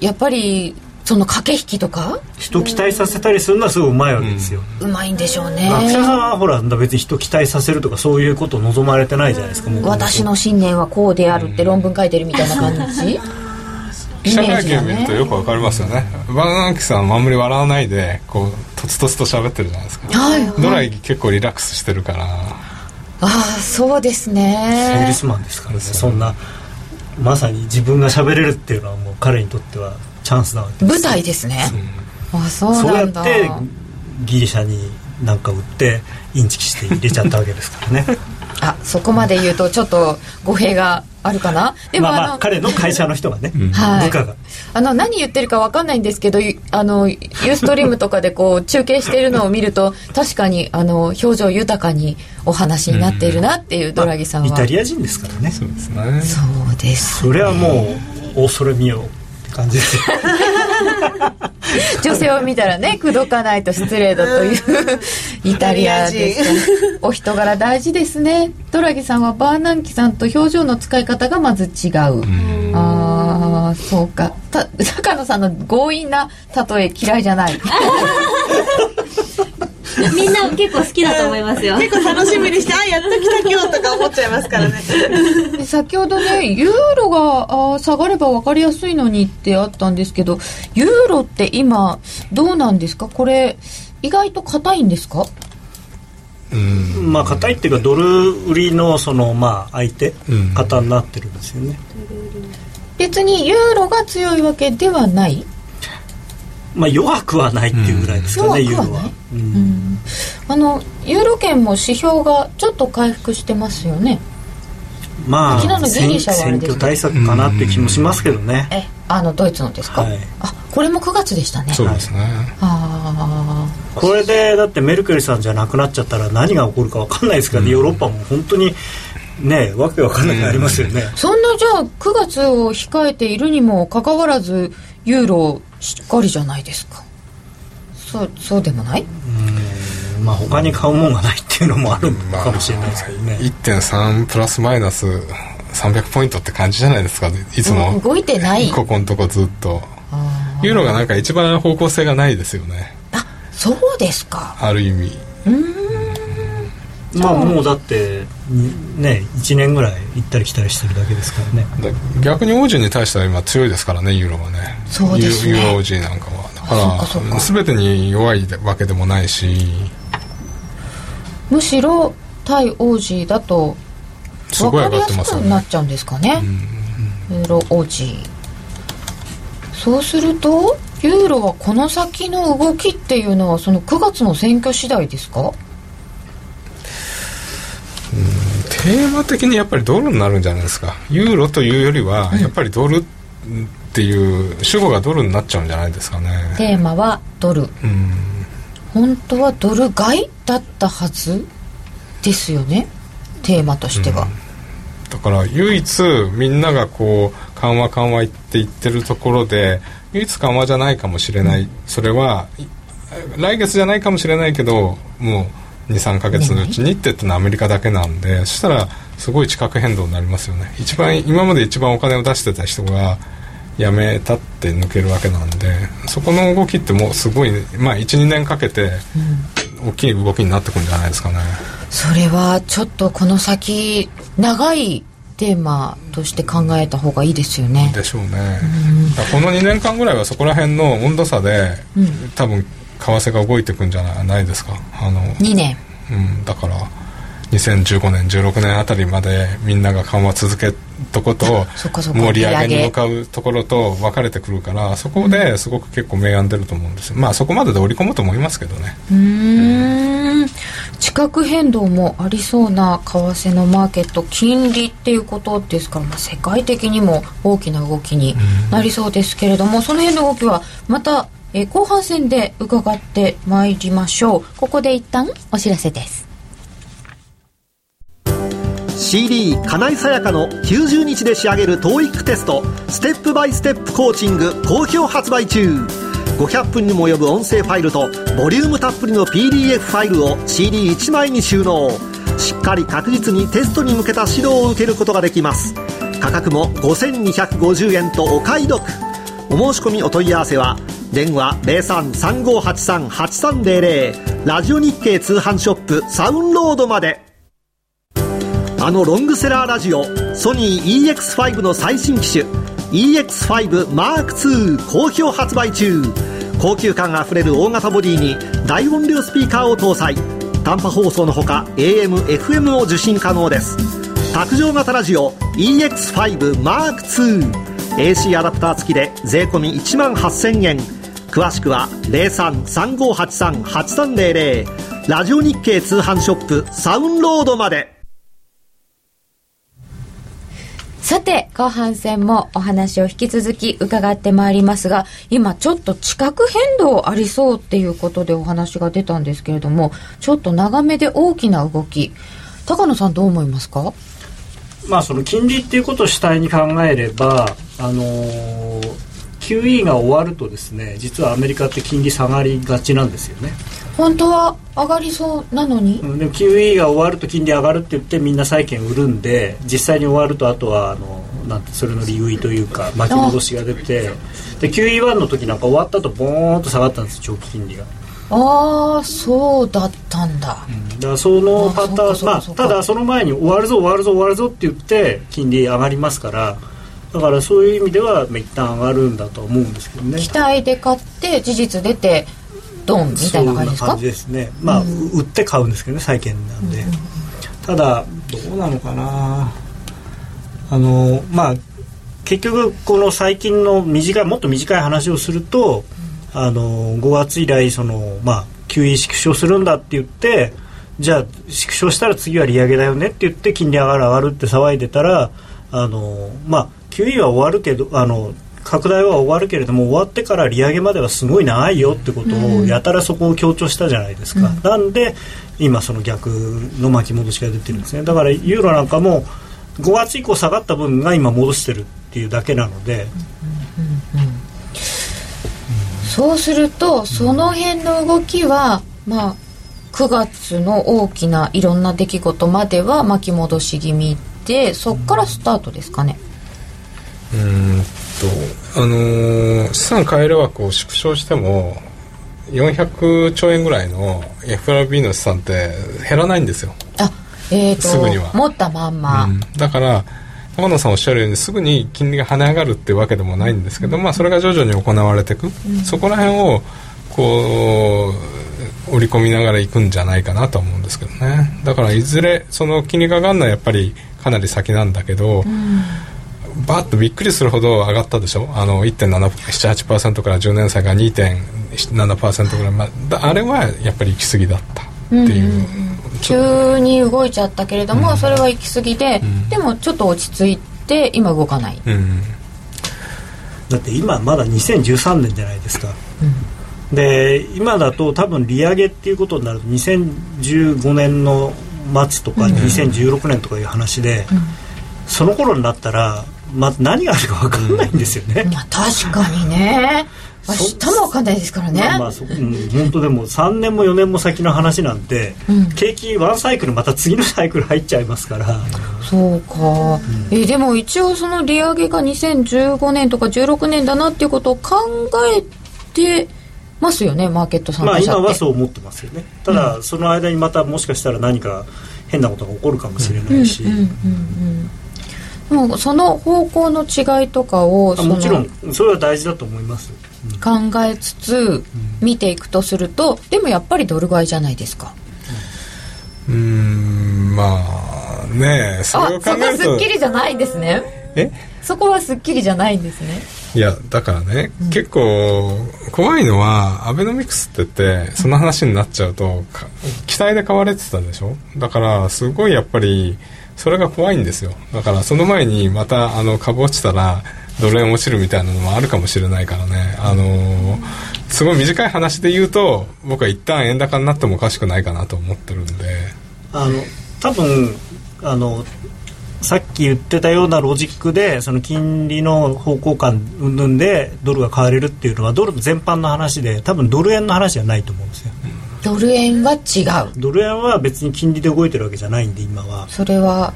やっぱりその駆け引きとか？人期待させたりするのはすごいうまいわけですよ、うまいんでしょうね。学者さんはほら別に人期待させるとかそういうことを望まれてないじゃないですか私の信念はこうであるって論文書いてるみたいな感じ記者会見を見るとよくわかりますよね。バナナキさんあんまり笑わないでこうとつとつと喋ってるじゃないですか、はいはい、ドライ結構リラックスしてるから。ああそうですね。セールスマンですからね。そんなまさに自分が喋れるっていうのはもう彼にとってはチャンスなわけです舞台ですね、う。ん、あそうなんだ。そうやってギリシャになんか売ってインチキして入れちゃったわけですからね。あそこまで言うとちょっと語弊があるかな？でも、まあ、まあ彼の会社の人がね、部下が。あの何言ってるか分かんないんですけどあのユーストリームとかでこう中継しているのを見ると確かにあの表情豊かにお話になっているなっていうドラギさんは、イタリア人ですからね。そうですね。そうです、ね、それはもう恐れみよって感じです。よ 女性を見たらね口説かないと失礼だというイタリアですお人柄大事ですね。ドラギさんはバーナンキさんと表情の使い方がまず違う。ああそうか。た高野さんの強引な例え嫌いじゃない みんな結構好きだと思いますよ。結構楽しみにしてあやっと来た今日とか思っちゃいますからね。先ほどねユーロがあ下がれば分かりやすいのにってあったんですけどユーロって今どうなんですか？これ意外と硬いんですか？うん。まあ硬いっていうかドル売りのそのまあ相手型になってるんですよね、別にユーロが強いわけではないまあ、弱くはないっていうぐらいですかね、うん、ユーロは、うん、あのユーロ圏も指標がちょっと回復してますよね。まあ昨日のギリシャは選挙対策かなって気もしますけどね、えあのドイツのですか、はい、あこれも9月でしたね。そうですね、あこれでだってメルケルさんじゃなくなっちゃったら何が起こるか分かんないですからね、ヨーロッパも本当にねわけわかんなくなりますよね、そんなじゃあ9月を控えているにもかかわらずユーロしっかりじゃないですか。そうそうでもない？うん。まあ他に買うもんがないっていうのもあるかもしれないですけどね、まあ、1.3プラスマイナス300ポイントって感じじゃないですかいつも。動いてない。ここのとこずっと。ユー。ロがなんか一番方向性がないですよね。あそうですか。ある意味。うん。まあもうだってね1年ぐらい行ったり来たりしてるだけですからね。逆にオージーに対しては今強いですからねユーロはね。そうですね。ユーロオージーなんかは。だから全てに弱いわけでもないし。むしろ対オージーだと分かりやすくなっちゃうんですかね。ユーロオージーそうするとユーロはこの先の動きっていうのはその9月の選挙次第ですか？テーマ的にやっぱりドルになるんじゃないですか。ユーロというよりはやっぱりドルっていう主語がドルになっちゃうんじゃないですかね。テーマはドル、うん、本当はドル買いだったはずですよね。テーマとしては、うん、だから唯一みんながこう緩和緩和って言ってるところで唯一緩和じゃないかもしれない、うん、それは来月じゃないかもしれないけどもう23か月のうちにって言ってのはアメリカだけなんでそしたらすごい地殻変動になりますよね一番今まで一番お金を出してた人がやめたって抜けるわけなんでそこの動きってもうすごい、まあ、12年かけて大きい動きになってくるんじゃないですかね。それはちょっとこの先長いテーマとして考えた方がいいですよね。でしょうね。この2年間ぐらいはそこら辺の温度差で、うん、多分為替が動いていくんじゃないですか。あの2年。うん、だから2015年16年あたりまでみんなが緩和続けとこと 盛り上げに向かうところと分かれてくるからそこですごく結構明暗出ると思うんですよ。まあそこまでで織り込むと思いますけどね。うん。地殻変動もありそうな為替のマーケット金利っていうことですから、まあ、世界的にも大きな動きになりそうですけれどもその辺の動きはまたえ後半戦で伺ってまいりましょう。ここで一旦お知らせです。CD 金井さやかの90日で仕上げる TOEIC テスト。ステップバイステップコーチング好評発売中。500分にも及ぶ音声ファイルとボリュームたっぷりの PDF ファイルを CD1 枚に収納。しっかり確実にテストに向けた指導を受けることができます。価格も5250円とお買い得。お申し込みお問い合わせは電話0335838300ラジオ日経通販ショップサウンロードまで。あのロングセラーラジオソニー EX5 の最新機種。EX5M2 好評発売中。高級感あふれる大型ボディに大音量スピーカーを搭載。短波放送のほか AM、FM を受信可能です。卓上型ラジオ EX5M2 AC アダプター付きで税込1万8000円。詳しくは0335838300ラジオ日経通販ショップサウンロードまで。さて、後半戦もお話を引き続き伺ってまいりますが、今ちょっと地殻変動ありそうっていうことでお話が出たんですけれども、ちょっと長めで大きな動き、高野さんどう思いますか？まあその金利っていうことを主体に考えれば、あのー、QE が終わるとですね、実はアメリカって金利下がりがちなんですよね。本当は上がりそうなのに、うん、でも QE が終わると金利上がるって言ってみんな債券売るんで実際に終わるとあとはあのなんてそれの利食いというか巻き戻しが出てで QE1 の時なんか終わったとボーンと下がったんです長期金利が。ああそうだったんだ、うん、だからそのパターンまあただその前に終わるぞ終わるぞ終わるぞって言って金利上がりますからだからそういう意味では一旦上がるんだと思うんですけどね。期待で買って事実出てドンみたいな感じですか？感じですね。まあ、うん、売って買うんですけどね債券なんで、うん、ただどうなのかな。あのまあ結局この最近の短いもっと短い話をすると、あの5月以来そのまあ QE 縮小するんだって言ってじゃあ縮小したら次は利上げだよねって言って金利上がる上がるって騒いでたらあのまあ QE は終わるけどあの拡大は終わるけれども終わってから利上げまではすごい長いよってことをやたらそこを強調したじゃないですか、うん、なんで今その逆の巻き戻しが出てるんですね。だからユーロなんかも5月以降下がった分が今戻してるっていうだけなので、そうするとその辺の動きはまあ9月の大きないろんな出来事までは巻き戻し気味でそこからスタートですかねうんとあのー、資産買える枠を縮小しても400兆円ぐらいの FRB の資産って減らないんですよ。あえーと、すぐには。持ったまんま、うん、だから高野さんおっしゃるようにすぐに金利が跳ね上がるっていうわけでもないんですけど、うん、まあ、それが徐々に行われていく、うん、そこら辺をこう織り込みながらいくんじゃないかなと思うんですけどね。だからいずれその金利が上がるのはやっぱりかなり先なんだけど、バッとびっくりするほど上がったでしょ？あの1.78%から10年債が2.7%ぐらい、まあ、あれはやっぱり行き過ぎだったっていう。うん急に動いちゃったけれども、うん、それは行き過ぎで、うん、でもちょっと落ち着いて今動かない、うん、だって今まだ2013年じゃないですか、で今だと多分利上げっていうことになると2015年の末とか2016年とかいう話で、その頃になったらまあ、何があるか分かんないんですよね、うん、確かにね。明日も分かんないですからね、まあまあそ、うん、本当でも3年も4年も先の話なんて、うん。景気ワンサイクルまた次のサイクル入っちゃいますから。そうか、えでも一応その利上げが2015年とか16年だなっていうことを考えてますよねマーケット参まあ今はそう思ってますよね。ただ、その間にまたもしかしたら何か変なことが起こるかもしれないし、うんうんうんでもその方向の違いとかをもちろんそれは大事だと思います。考えつつ見ていくとするとでもやっぱりドル買いじゃないですか。うーんまあねえそれをあそこ考えると。すっきりじゃないんですね。え？そこはすっきりじゃないんですね。いやだからね、結構怖いのはアベノミクスって言ってその話になっちゃうとか期待で買われてたでしょ？だからすごいやっぱりそれが怖いんですよ。だからその前にまたあの株落ちたらドル円落ちるみたいなのもあるかもしれないからね。あのーすごい短い話で言うと僕は一旦円高になってもおかしくないかなと思ってるんで。あの多分あのさっき言ってたようなロジックでその金利の方向感云々でドルが買われるっていうのはドル全般の話で多分ドル円の話じゃないと思うんですよ。ドル円は違う。ドル円は別に金利で動いてるわけじゃないんで今は。それは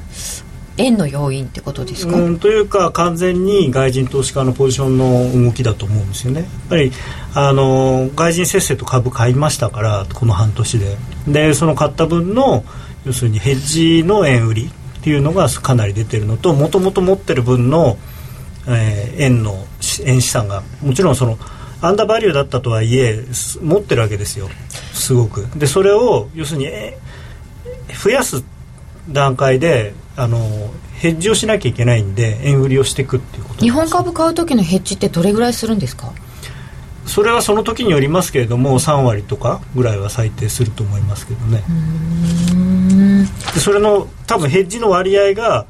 円の要因ってことですか、うんというか完全に外人投資家のポジションの動きだと思うんですよね。やっぱりあの外人せっせと株買いましたからこの半年で。でその買った分の要するにヘッジの円売りっていうのがかなり出てるのともともと持ってる分の、えー円のし円資産がもちろんそのアンダーバリューだったとはいえす持ってるわけですよ。すごく。でそれを要するにえ増やす段階であのヘッジをしなきゃいけないんで円売りをしていくっていうこと。日本株買う時のヘッジってどれぐらいするんですか？それはその時によりますけれども3割とかぐらいは最低すると思いますけどね。でそれの多分ヘッジの割合が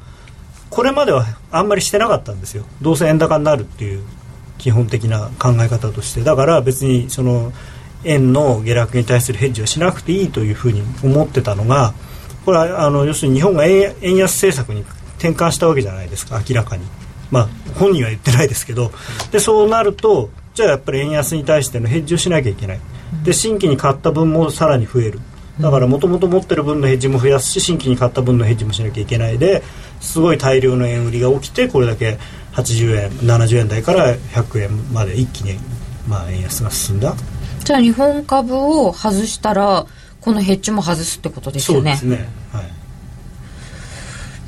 これまではあんまりしてなかったんですよ。どうせ円高になるっていう基本的な考え方としてだから別にその円の下落に対するヘッジはしなくていいというふうに思ってたのがこれはあの要するに日本が円円安政策に転換したわけじゃないですか明らかに、まあ、本人は言ってないですけどでそうなるとじゃあやっぱり円安に対してのヘッジをしなきゃいけない。で新規に買った分もさらに増える。だからもともと持ってる分のヘッジも増やすし新規に買った分のヘッジもしなきゃいけない。ですごい大量の円売りが起きてこれだけ80円70円台から100円まで一気に、まあ、円安が進んだ。じゃあ日本株を外したらこのヘッジも外すってことですよね。そうですね、はい、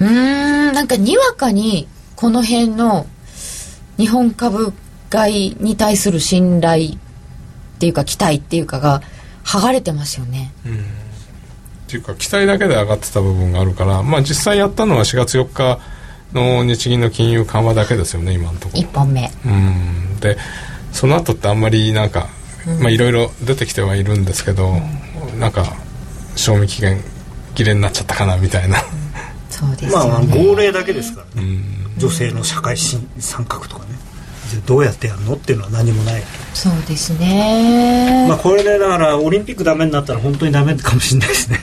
うーんなんかにわかにこの辺の日本株買いに対する信頼っていうか期待っていうかが剥がれてますよね。っていうか期待だけで上がってた部分があるから、まあ、実際やったのは4月4日の日銀の金融緩和だけですよね今のところ。1本目。うん。でその後ってあんまりなんかまあいろいろ出てきてはいるんですけど、なんか賞味期限切れになっちゃったかなみたいな、そうですまあ号令だけですからね、女性の社会進参画とかねじゃあどうやってやるのっていうのは何もない、そうですね、まあ、これでだからオリンピックダメになったら本当にダメかもしれないですね、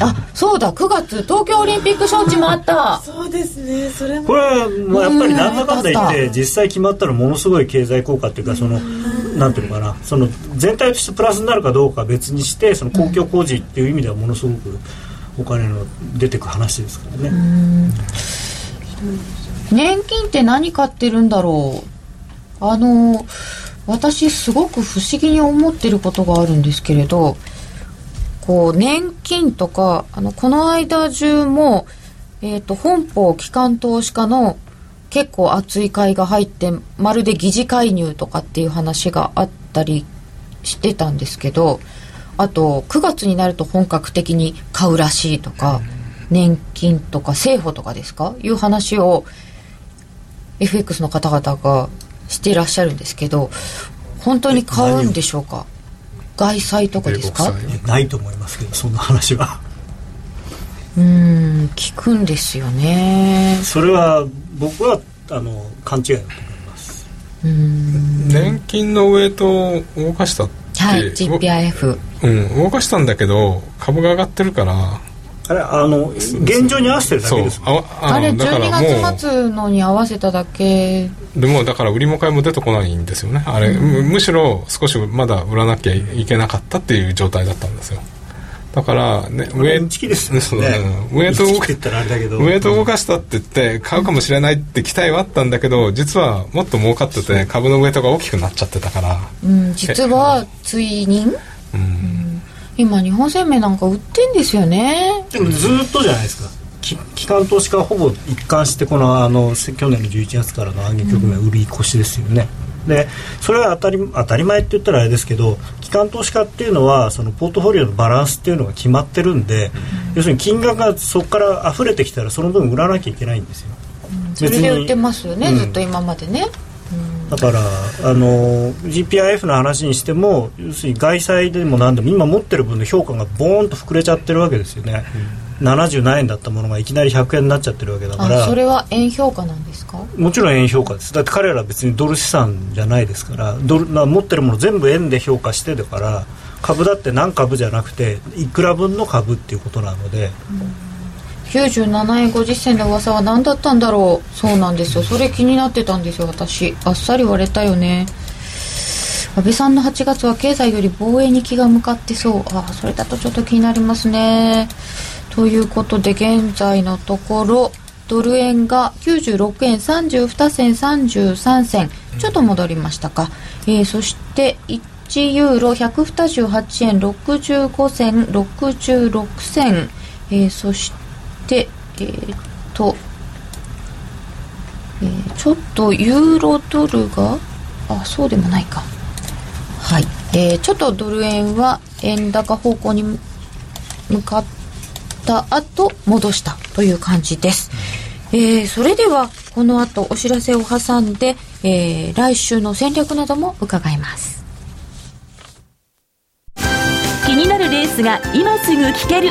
あそうだ。9月東京オリンピック招致もあった。そうですねそれも。これはもうやっぱりなんだかんだ言っうんて実際決まったらものすごい経済効果っていうかそのなんていうのかな。その全体としてプラスになるかどうかは別にしてその公共工事っていう意味ではものすごくお金の出てく話ですからね、年金って何買ってるんだろう？あの私すごく不思議に思ってることがあるんですけれどこう年金とかあのこの間中も、えー、と本邦機関投資家の結構熱い買いが入ってまるで疑似介入とかっていう話があったりしてたんですけどあと9月になると本格的に買うらしいとか年金とか政保とかですか？いう話を FX の方々がしていらっしゃるんですけど本当に買うんでしょうか？外債とかですか？ない。と思いますけどそんな話は。うーん聞くんですよね。それは僕はあの勘違いだと思います。年金のウエイトを動かしたって、はい GPIF うん、動かしたんだけど株が上がってるからあれあの現状に合わせてるだそうけです。あああれのだから12も月末のに合わせただけ。うでもだから売りも買いも出てこないんですよね。あれ、むむしろ少しまだ売らなきゃいけなかったっていう状態だったんですよ。だからね上打ち切りですよね。そうね上と動か打ち切りって言ったらあれだけど。上と動かしたって言って買うかもしれないって期待はあったんだけど実はもっと儲かってて株のウエイトが大きくなっちゃってたから。うん。実は追認？うん今日本生命なんか売ってんですよね。でもずっとじゃないですか。き機関投資家はほぼ一貫してこのあのせ去年の11月からの暗撃局面売り越しですよね、でそれは当たり当たり前って言ったらあれですけど機関投資家っていうのはそのポートフォリオのバランスっていうのが決まってるんで、要するに金額がそこから溢れてきたらその分売らなきゃいけないんですよ。それで売ってますよね、うんずっと今までねだからあの GPIF の話にしても要するに外債でも何でも今持ってる分の評価がボーンと膨れちゃってるわけですよね、70何円だったものがいきなり100円になっちゃってるわけだから。あそれは円評価なんですか？もちろん円評価です。だって彼らは別にドル資産じゃないですから。ドルな持ってるもの全部円で評価してだから株だって何株じゃなくていくら分の株っていうことなので97円50銭の噂は何だったんだろう。そうなんですよ。それ気になってたんですよ私。あっさり割れたよね。安倍さんの8月は経済より防衛に気が向かってそう。ああそれだとちょっと気になりますね。ということで現在のところドル円が96円32銭33銭。ちょっと戻りましたか、えーそして1ユーロ128円65銭66銭、えーそしてえーっと、えーちょっとユーロドルがあそうでもないか。はい、えーちょっとドル円は円高方向に向かった後戻したという感じです、えーそれではこの後お知らせを挟んで、えー来週の戦略なども伺います。気になるレースが今すぐ聞ける。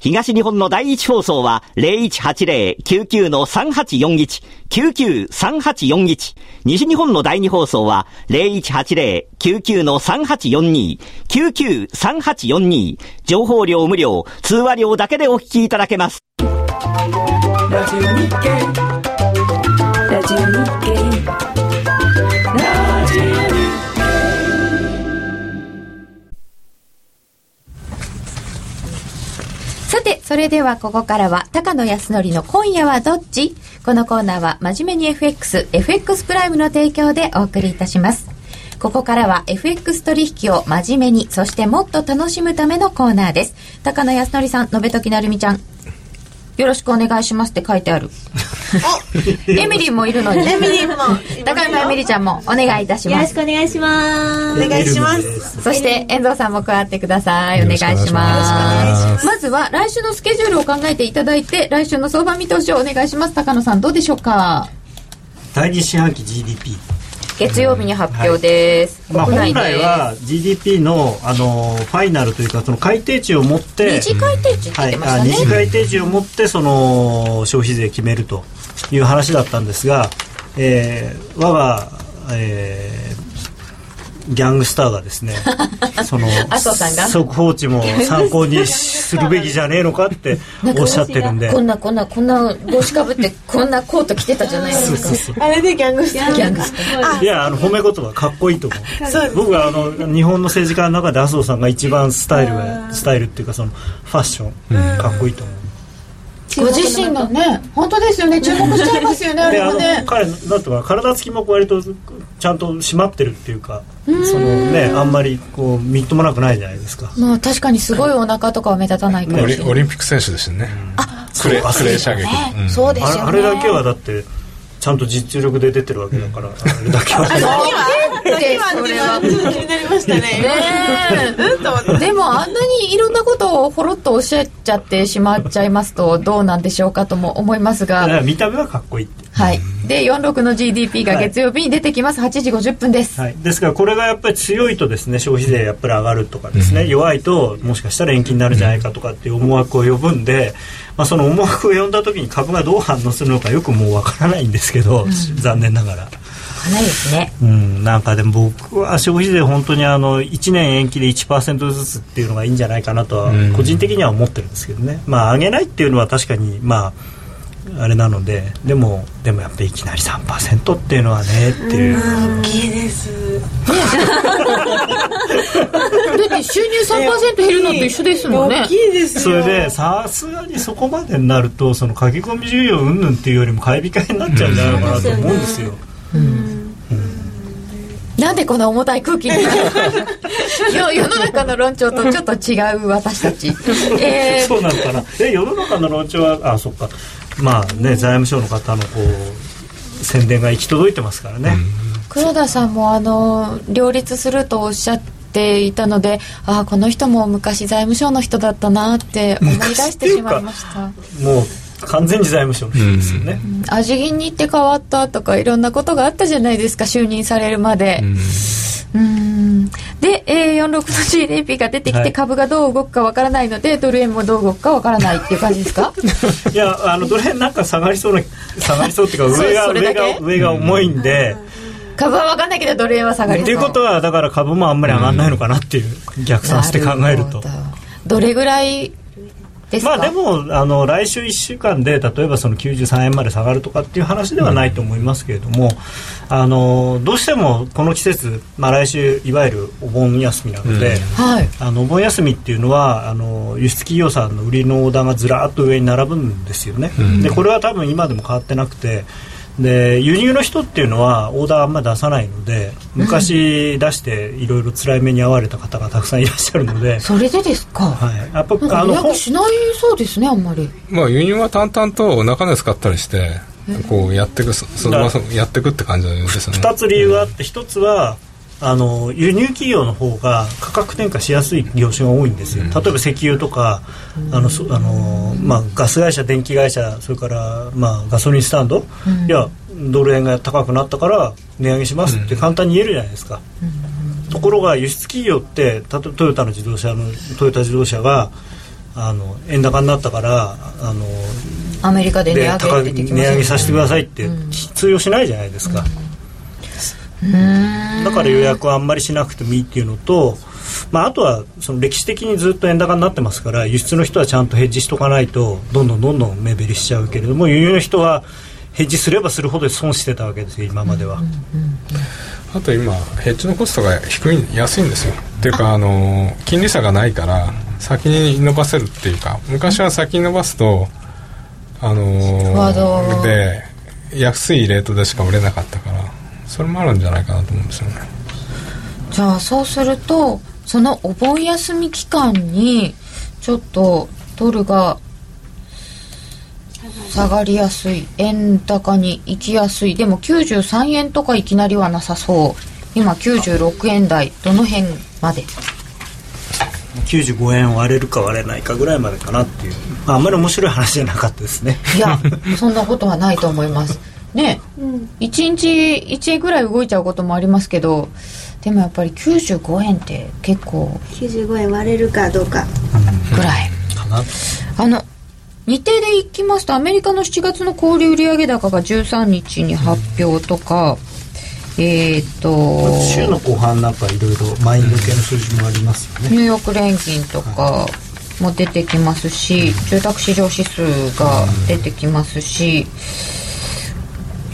東日本の第一放送は0180-99-3841、99-3841。西日本の第二放送は0180-99-3842、99-3842。情報量無料、通話料だけでお聞きいただけます。ラジオ日経ラジオ日経さて、それではここからは、高野康則の今夜はどっち？このコーナーは、真面目に FX、FX プライムの提供でお送りいたします。ここからは FX 取引を真面目に、そしてもっと楽しむためのコーナーです。高野康則さん、延時なるみちゃん、よろしくお願いしますって書いてある。エミリーもいるのに。エミリーも高山エミリちゃんもお願いいたしますよろし。くお願いします。お願いしますそして、遠藤さんも加わってください。お願いし。ますまずは、来週のスケジュールを考えていただいて、来週の相場見通しをお願いします。高野さん、どうでしょうか？第二四半期 GDP 月曜日に発表です。まあ、本来は GDP のあのファイナルというかその改定値を持って二次改定値ね。はい、あ二次改定値を持ってその消費税決めるという話だったんですが、えー我が、えーギャングスターがですね その麻生さんが？速報値も参考にするべきじゃねえのかっておっしゃってるんで。こんなこんなこんな帽子かぶってこんなコート着てたじゃないですか。あれでギャングしたギャングスター。あいやあの褒め言葉かっこいいと思う。僕はあの日本の政治家の中で麻生さんが一番スタイルがスタイルっていうかそのファッションかっこいいと思うご自身のね、本当ですよね、注目しちゃいますよね、あれもね。彼なんていうか体つきも割とちゃんと締まってるっていうかそのねあんまりこうみっともなくないじゃないですか。まあ確かにすごいお腹とかは目立たないかオリもしれない。オリンピック選手でしたね。クレクレー射撃、うん。そうですよね。あれだけはだってちちゃんと実力で出てるわけだから、あれだけは。で今それはちょっと気になりましたね。ねうん。と思ってえでもあんなにいろんなことをほろっとおっしゃっちゃってしまっちゃいますとどうなんでしょうかとも思いますが。見た目はかっこいいって。はい。で46の GDP が月曜日に出てきます。8時50分です、はい、ですからこれがやっぱり強いとですね消費税やっぱり上がるとかですね、弱いともしかしたら延期になるんじゃないかとかっていう思惑を呼ぶんで、まあ、その思惑を呼んだ時に株がどう反応するのかよくもうわからないんですけど、残念ながら。かなりですね。うん、なんかでも僕は消費税本当にあの1年延期で1%ずつっていうのがいいんじゃないかなとはうん。個人的には思ってるんですけどね、まあ上げないっていうのは確かにまああれなのででもでもやっぱりいきなり3%っていうのはねっていう。大きいです。だ って収入3%減るのと一緒ですもんね大きいですよそれでさすがにそこまでになるとその駆け込み需要云々っていうよりも買い控えになっちゃうんじゃないかなと思うんですよ。なんでこんな重たい空気に世世の中の論調とちょっと違う私たち えーそうなのかな？え世の中の論調はあそっか。まあね財務省の方のこう宣伝が行き届いてますからね。黒田さんもあの両立するとおっしゃっていたのでああこの人も昔財務省の人だったなって思い出してしまいました。もう完全に財務省の人ですよね。味銀に行って変わったとかいろんなことがあったじゃないですか就任されるまで。うん。で、えー、46の GDP が出てきはい。て株がどう動くかわからないのでドル円もどう動くかわからないっていう感じですか？いやあのどれなんか下がりそうな下がりそうっていうか 上が上が上が重いんで。株はわかんないけどドル円は下がりそう。っていうことはだから株もあんまり上がらないのかなっていう逆算して考えると。ど。どれぐらいですか？まあでもあの来週1週間で例えばその93円まで下がるとかっていう話ではないと思いますけれども、あのどうしてもこの季節、まあ、来週いわゆるお盆休みなので、はい。あのお盆休みっていうのはあの輸出企業さんの売りのオーダーがずらっと上に並ぶんですよね、でこれは多分今でも変わってなくてで輸入の人っていうのはオーダーあんまり出さないので昔出していろいろ辛い目に遭われた方がたくさんいらっしゃるので、それでですか、はい、やっぱなんか予あのしないそうですねあんまり。まあ輸入は淡々と中値使ったりしてこうやっていくそそのままやっていくって感じですよね。2つ理由があって1つはあの輸入企業の方が価格転嫁しやすい業種が多いんですよ、例えば石油とかあのそあの、まあ、ガス会社、電気会社それから、まあ、ガソリンスタンド、いやドル円が高くなったから値上げしますって簡単に言えるじゃないですか、ところが輸出企業ってたとトヨタの自動車のトヨタ自動車があの円高になったからあのアメリカで値で上げ値上げさせてくださいって通用しないじゃないですか。だから予約はあんまりしなくてもいいっていうのと、まあ、あとはその歴史的にずっと円高になってますから輸出の人はちゃんとヘッジしとかないとどんどんどんどん目減りしちゃうけれども輸入の人はヘッジすればするほど損してたわけですよ今までは、あと今ヘッジのコストが低い安いんですよ。っていうかあ。の金利差がないから先に伸ばせるっていうか昔は先に伸ばすとあのワードで安いレートでしか売れなかったからそれもあるんじゃないかなと思うんですよね。じゃあそうするとそのお盆休み期間にちょっとドルが下がりやすい円高に行きやすい。でも93円とかいきなりはなさそう。今96円台どの辺まで？95円割れるか割れないかぐらいまでかなっていう、まあ、あんまり面白い話じゃなかったですね。いやそんなことはないと思いますね、1日1円ぐらい動いちゃうこともありますけどでもやっぱり95円って結構95円割れるかどうか。ぐらい、かな。あの日程でいきますとアメリカの7月の小売売上高が13日に発表とか、えっ、と週の後半なんかいろいろマインド系の数字もありますよね、ニューヨーク連銀とかも出てきますし、住宅市場指数が出てきますし、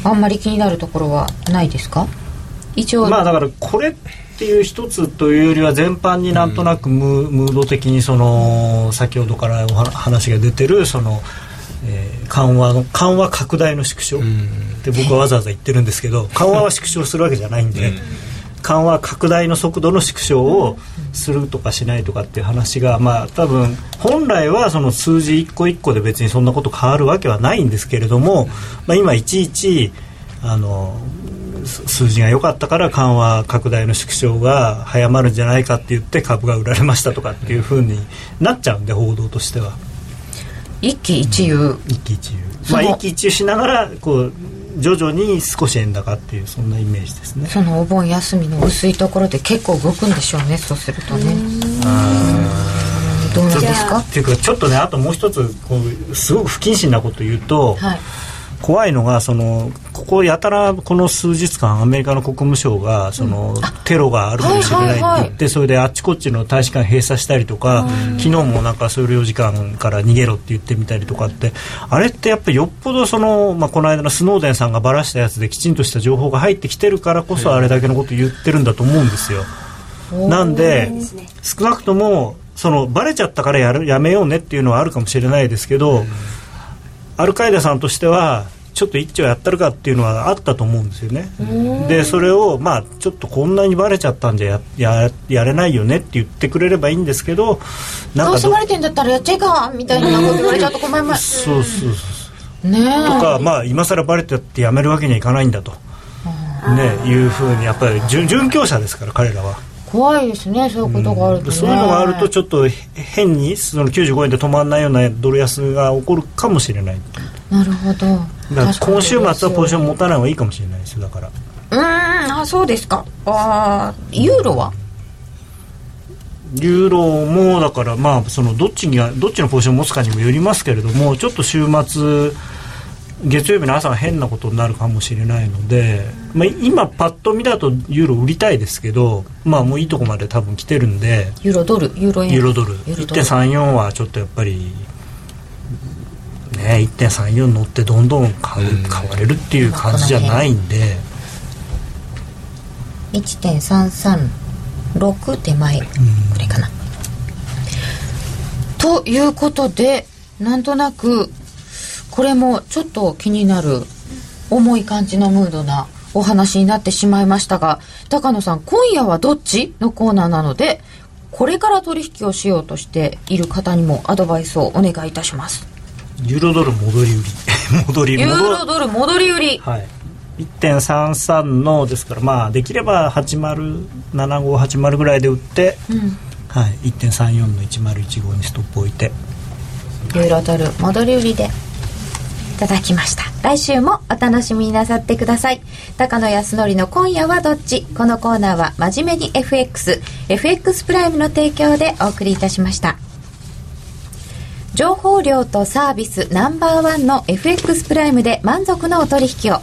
あんまり気になるところはないですか？一応、まあだからこれっていう一つというよりは全般になんとなくム,、ムード的にその先ほどからお話話が出てるその、えー緩和の緩和拡大の縮小って僕はわざわざ言ってるんですけど緩和は縮小するわけじゃないんで、緩和拡大の速度の縮小をするとかしないとかっていう話がまあ多分本来はその数字一個一個で別にそんなこと変わるわけはないんですけれども、まあ、今いちいちあのす数字が良かったから緩和拡大の縮小が早まるんじゃないかって言って株が売られましたとかっていうふうになっちゃうんで報道としては。一喜一憂。一喜一憂。まあ一喜一憂しながらこう徐々に少し円高っていうそんなイメージですね。そのお盆休みの薄いところで結構動くんでしょうねそうするとね。どうなんですかっていうか？ちょっとねあともう一つこうすごく不謹慎なこと言うと、はい怖いのがそのここやたらこの数日間アメリカの国務省がその、テロがあるかもしれないって言って、それであっちこっちの大使館閉鎖したりとか、昨日もなんか総領事館から逃げろって言ってみたりとかってあれってやっぱりよっぽどその、まあ、この間のスノーデンさんがばらしたやつできちんとした情報が入ってきてるからこそあれだけのこと言ってるんだと思うんですよ。なんで少なくともそのバレちゃったからやるやめようねっていうのはあるかもしれないですけど、アルカイダさんとしてはちょっと一丁やったるかっていうのはあったと思うんですよね。でそれをまあちょっとこんなにバレちゃったんじゃやややれないよねって言ってくれればいいんですけどなんかどうせバレてんだったらやっちゃいかみたいなこと言われちゃうと困ります。そうそうそうねえ。とか、まあ、今更バレてってやめるわけにはいかないんだと、ね、いうふうにやっぱり準准教者ですから彼らは。怖いですねそういうことがあるとね。そういうのがあるとちょっと変にその95円で止まらないようなドル安が起こるかもしれない。なるほど。だから今週末はポジション持たない方がいいかもしれないですよだから。うーんあそうですか。あーユーロは？ユーロもだからまあそのどっちがどっちのポジションを持つかにもよりますけれどもちょっと週末月曜日の朝が変なことになるかもしれないので、まあ、今パッと見だとユーロ売りたいですけどまあもういいとこまで多分来てるんでユーロドル？ユーロ円？ユーロドル。ユーロドル。1.34はちょっとやっぱりね1.34乗ってどんどん買う買われるっていう感じじゃないんで。1.336手前ぐらいかな、ということでなんとなくこれもちょっと気になる重い感じのムードなお話になってしまいましたが高野さん今夜はどっちのコーナーなのでこれから取引をしようとしている方にもアドバイスをお願いいたします。ユーロドル戻り売り。戻りユー戻ロドル戻り売り。はい。1.33のですからまあできれば807580ぐらいで売って、はい、1.34の1015にストップ置いて。ユーロドル戻り売りで。いただきました。来週もお楽しみになさってください。高野康則の今夜はどっち？このコーナーは真面目に FXFX プライムの提供でお送りいたしました。情報量とサービスナンバーワンの FX プライムで満足のお取引を。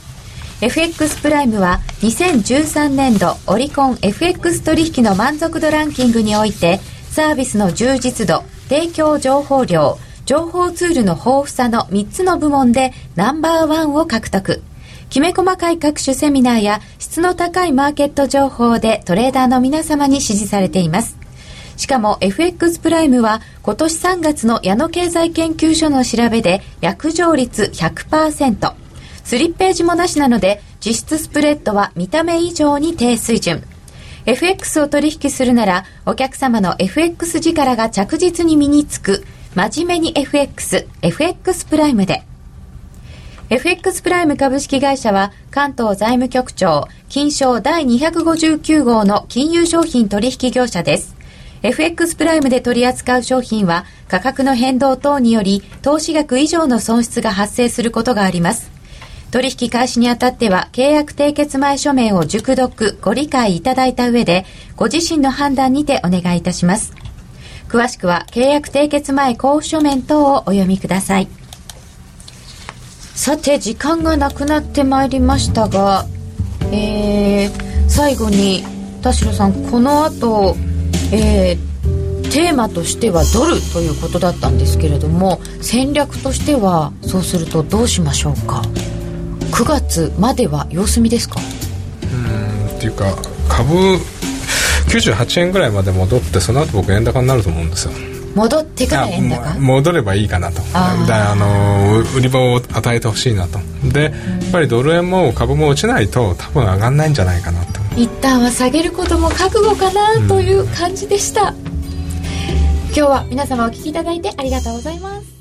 FX プライムは2013年度オリコン FX 取引の満足度ランキングにおいてサービスの充実度提供情報量情報ツールの豊富さの3つの部門でナンバーワンを獲得。きめ細かい各種セミナーや質の高いマーケット情報でトレーダーの皆様に支持されています。しかも FX プライムは今年3月の矢野経済研究所の調べで約定率100%スリッページもなしなので実質スプレッドは見た目以上に低水準。FX を取引するならお客様の FX 力が着実に身につく。真面目に FX、FX プライムで FX プライム株式会社は関東財務局長金賞第259号の金融商品取引業者です。FX プライムで取り扱う商品は価格の変動等により投資額以上の損失が発生することがあります。取引開始にあたっては契約締結前書面を熟読ご理解いただいた上でご自身の判断にてお願いいたします。詳しくは契約締結前交付書面等をお読みください。さて時間がなくなってまいりましたが、えー、最後に田代さんこの後、えー、テーマとしてはドルということだったんですけれども戦略としてはそうするとどうしましょうか？9月までは様子見ですか？うんっていうか株98円ぐらいまで戻ってその後僕円高になると思うんですよ。戻ってから円高？戻ればいいかなと。あー。だあの売り場を与えてほしいなと。でやっぱりドル円も株も落ちないと多分上がんないんじゃないかなと。一旦は下げることも覚悟かなという感じでした、今日は皆様お聞きいただいてありがとうございます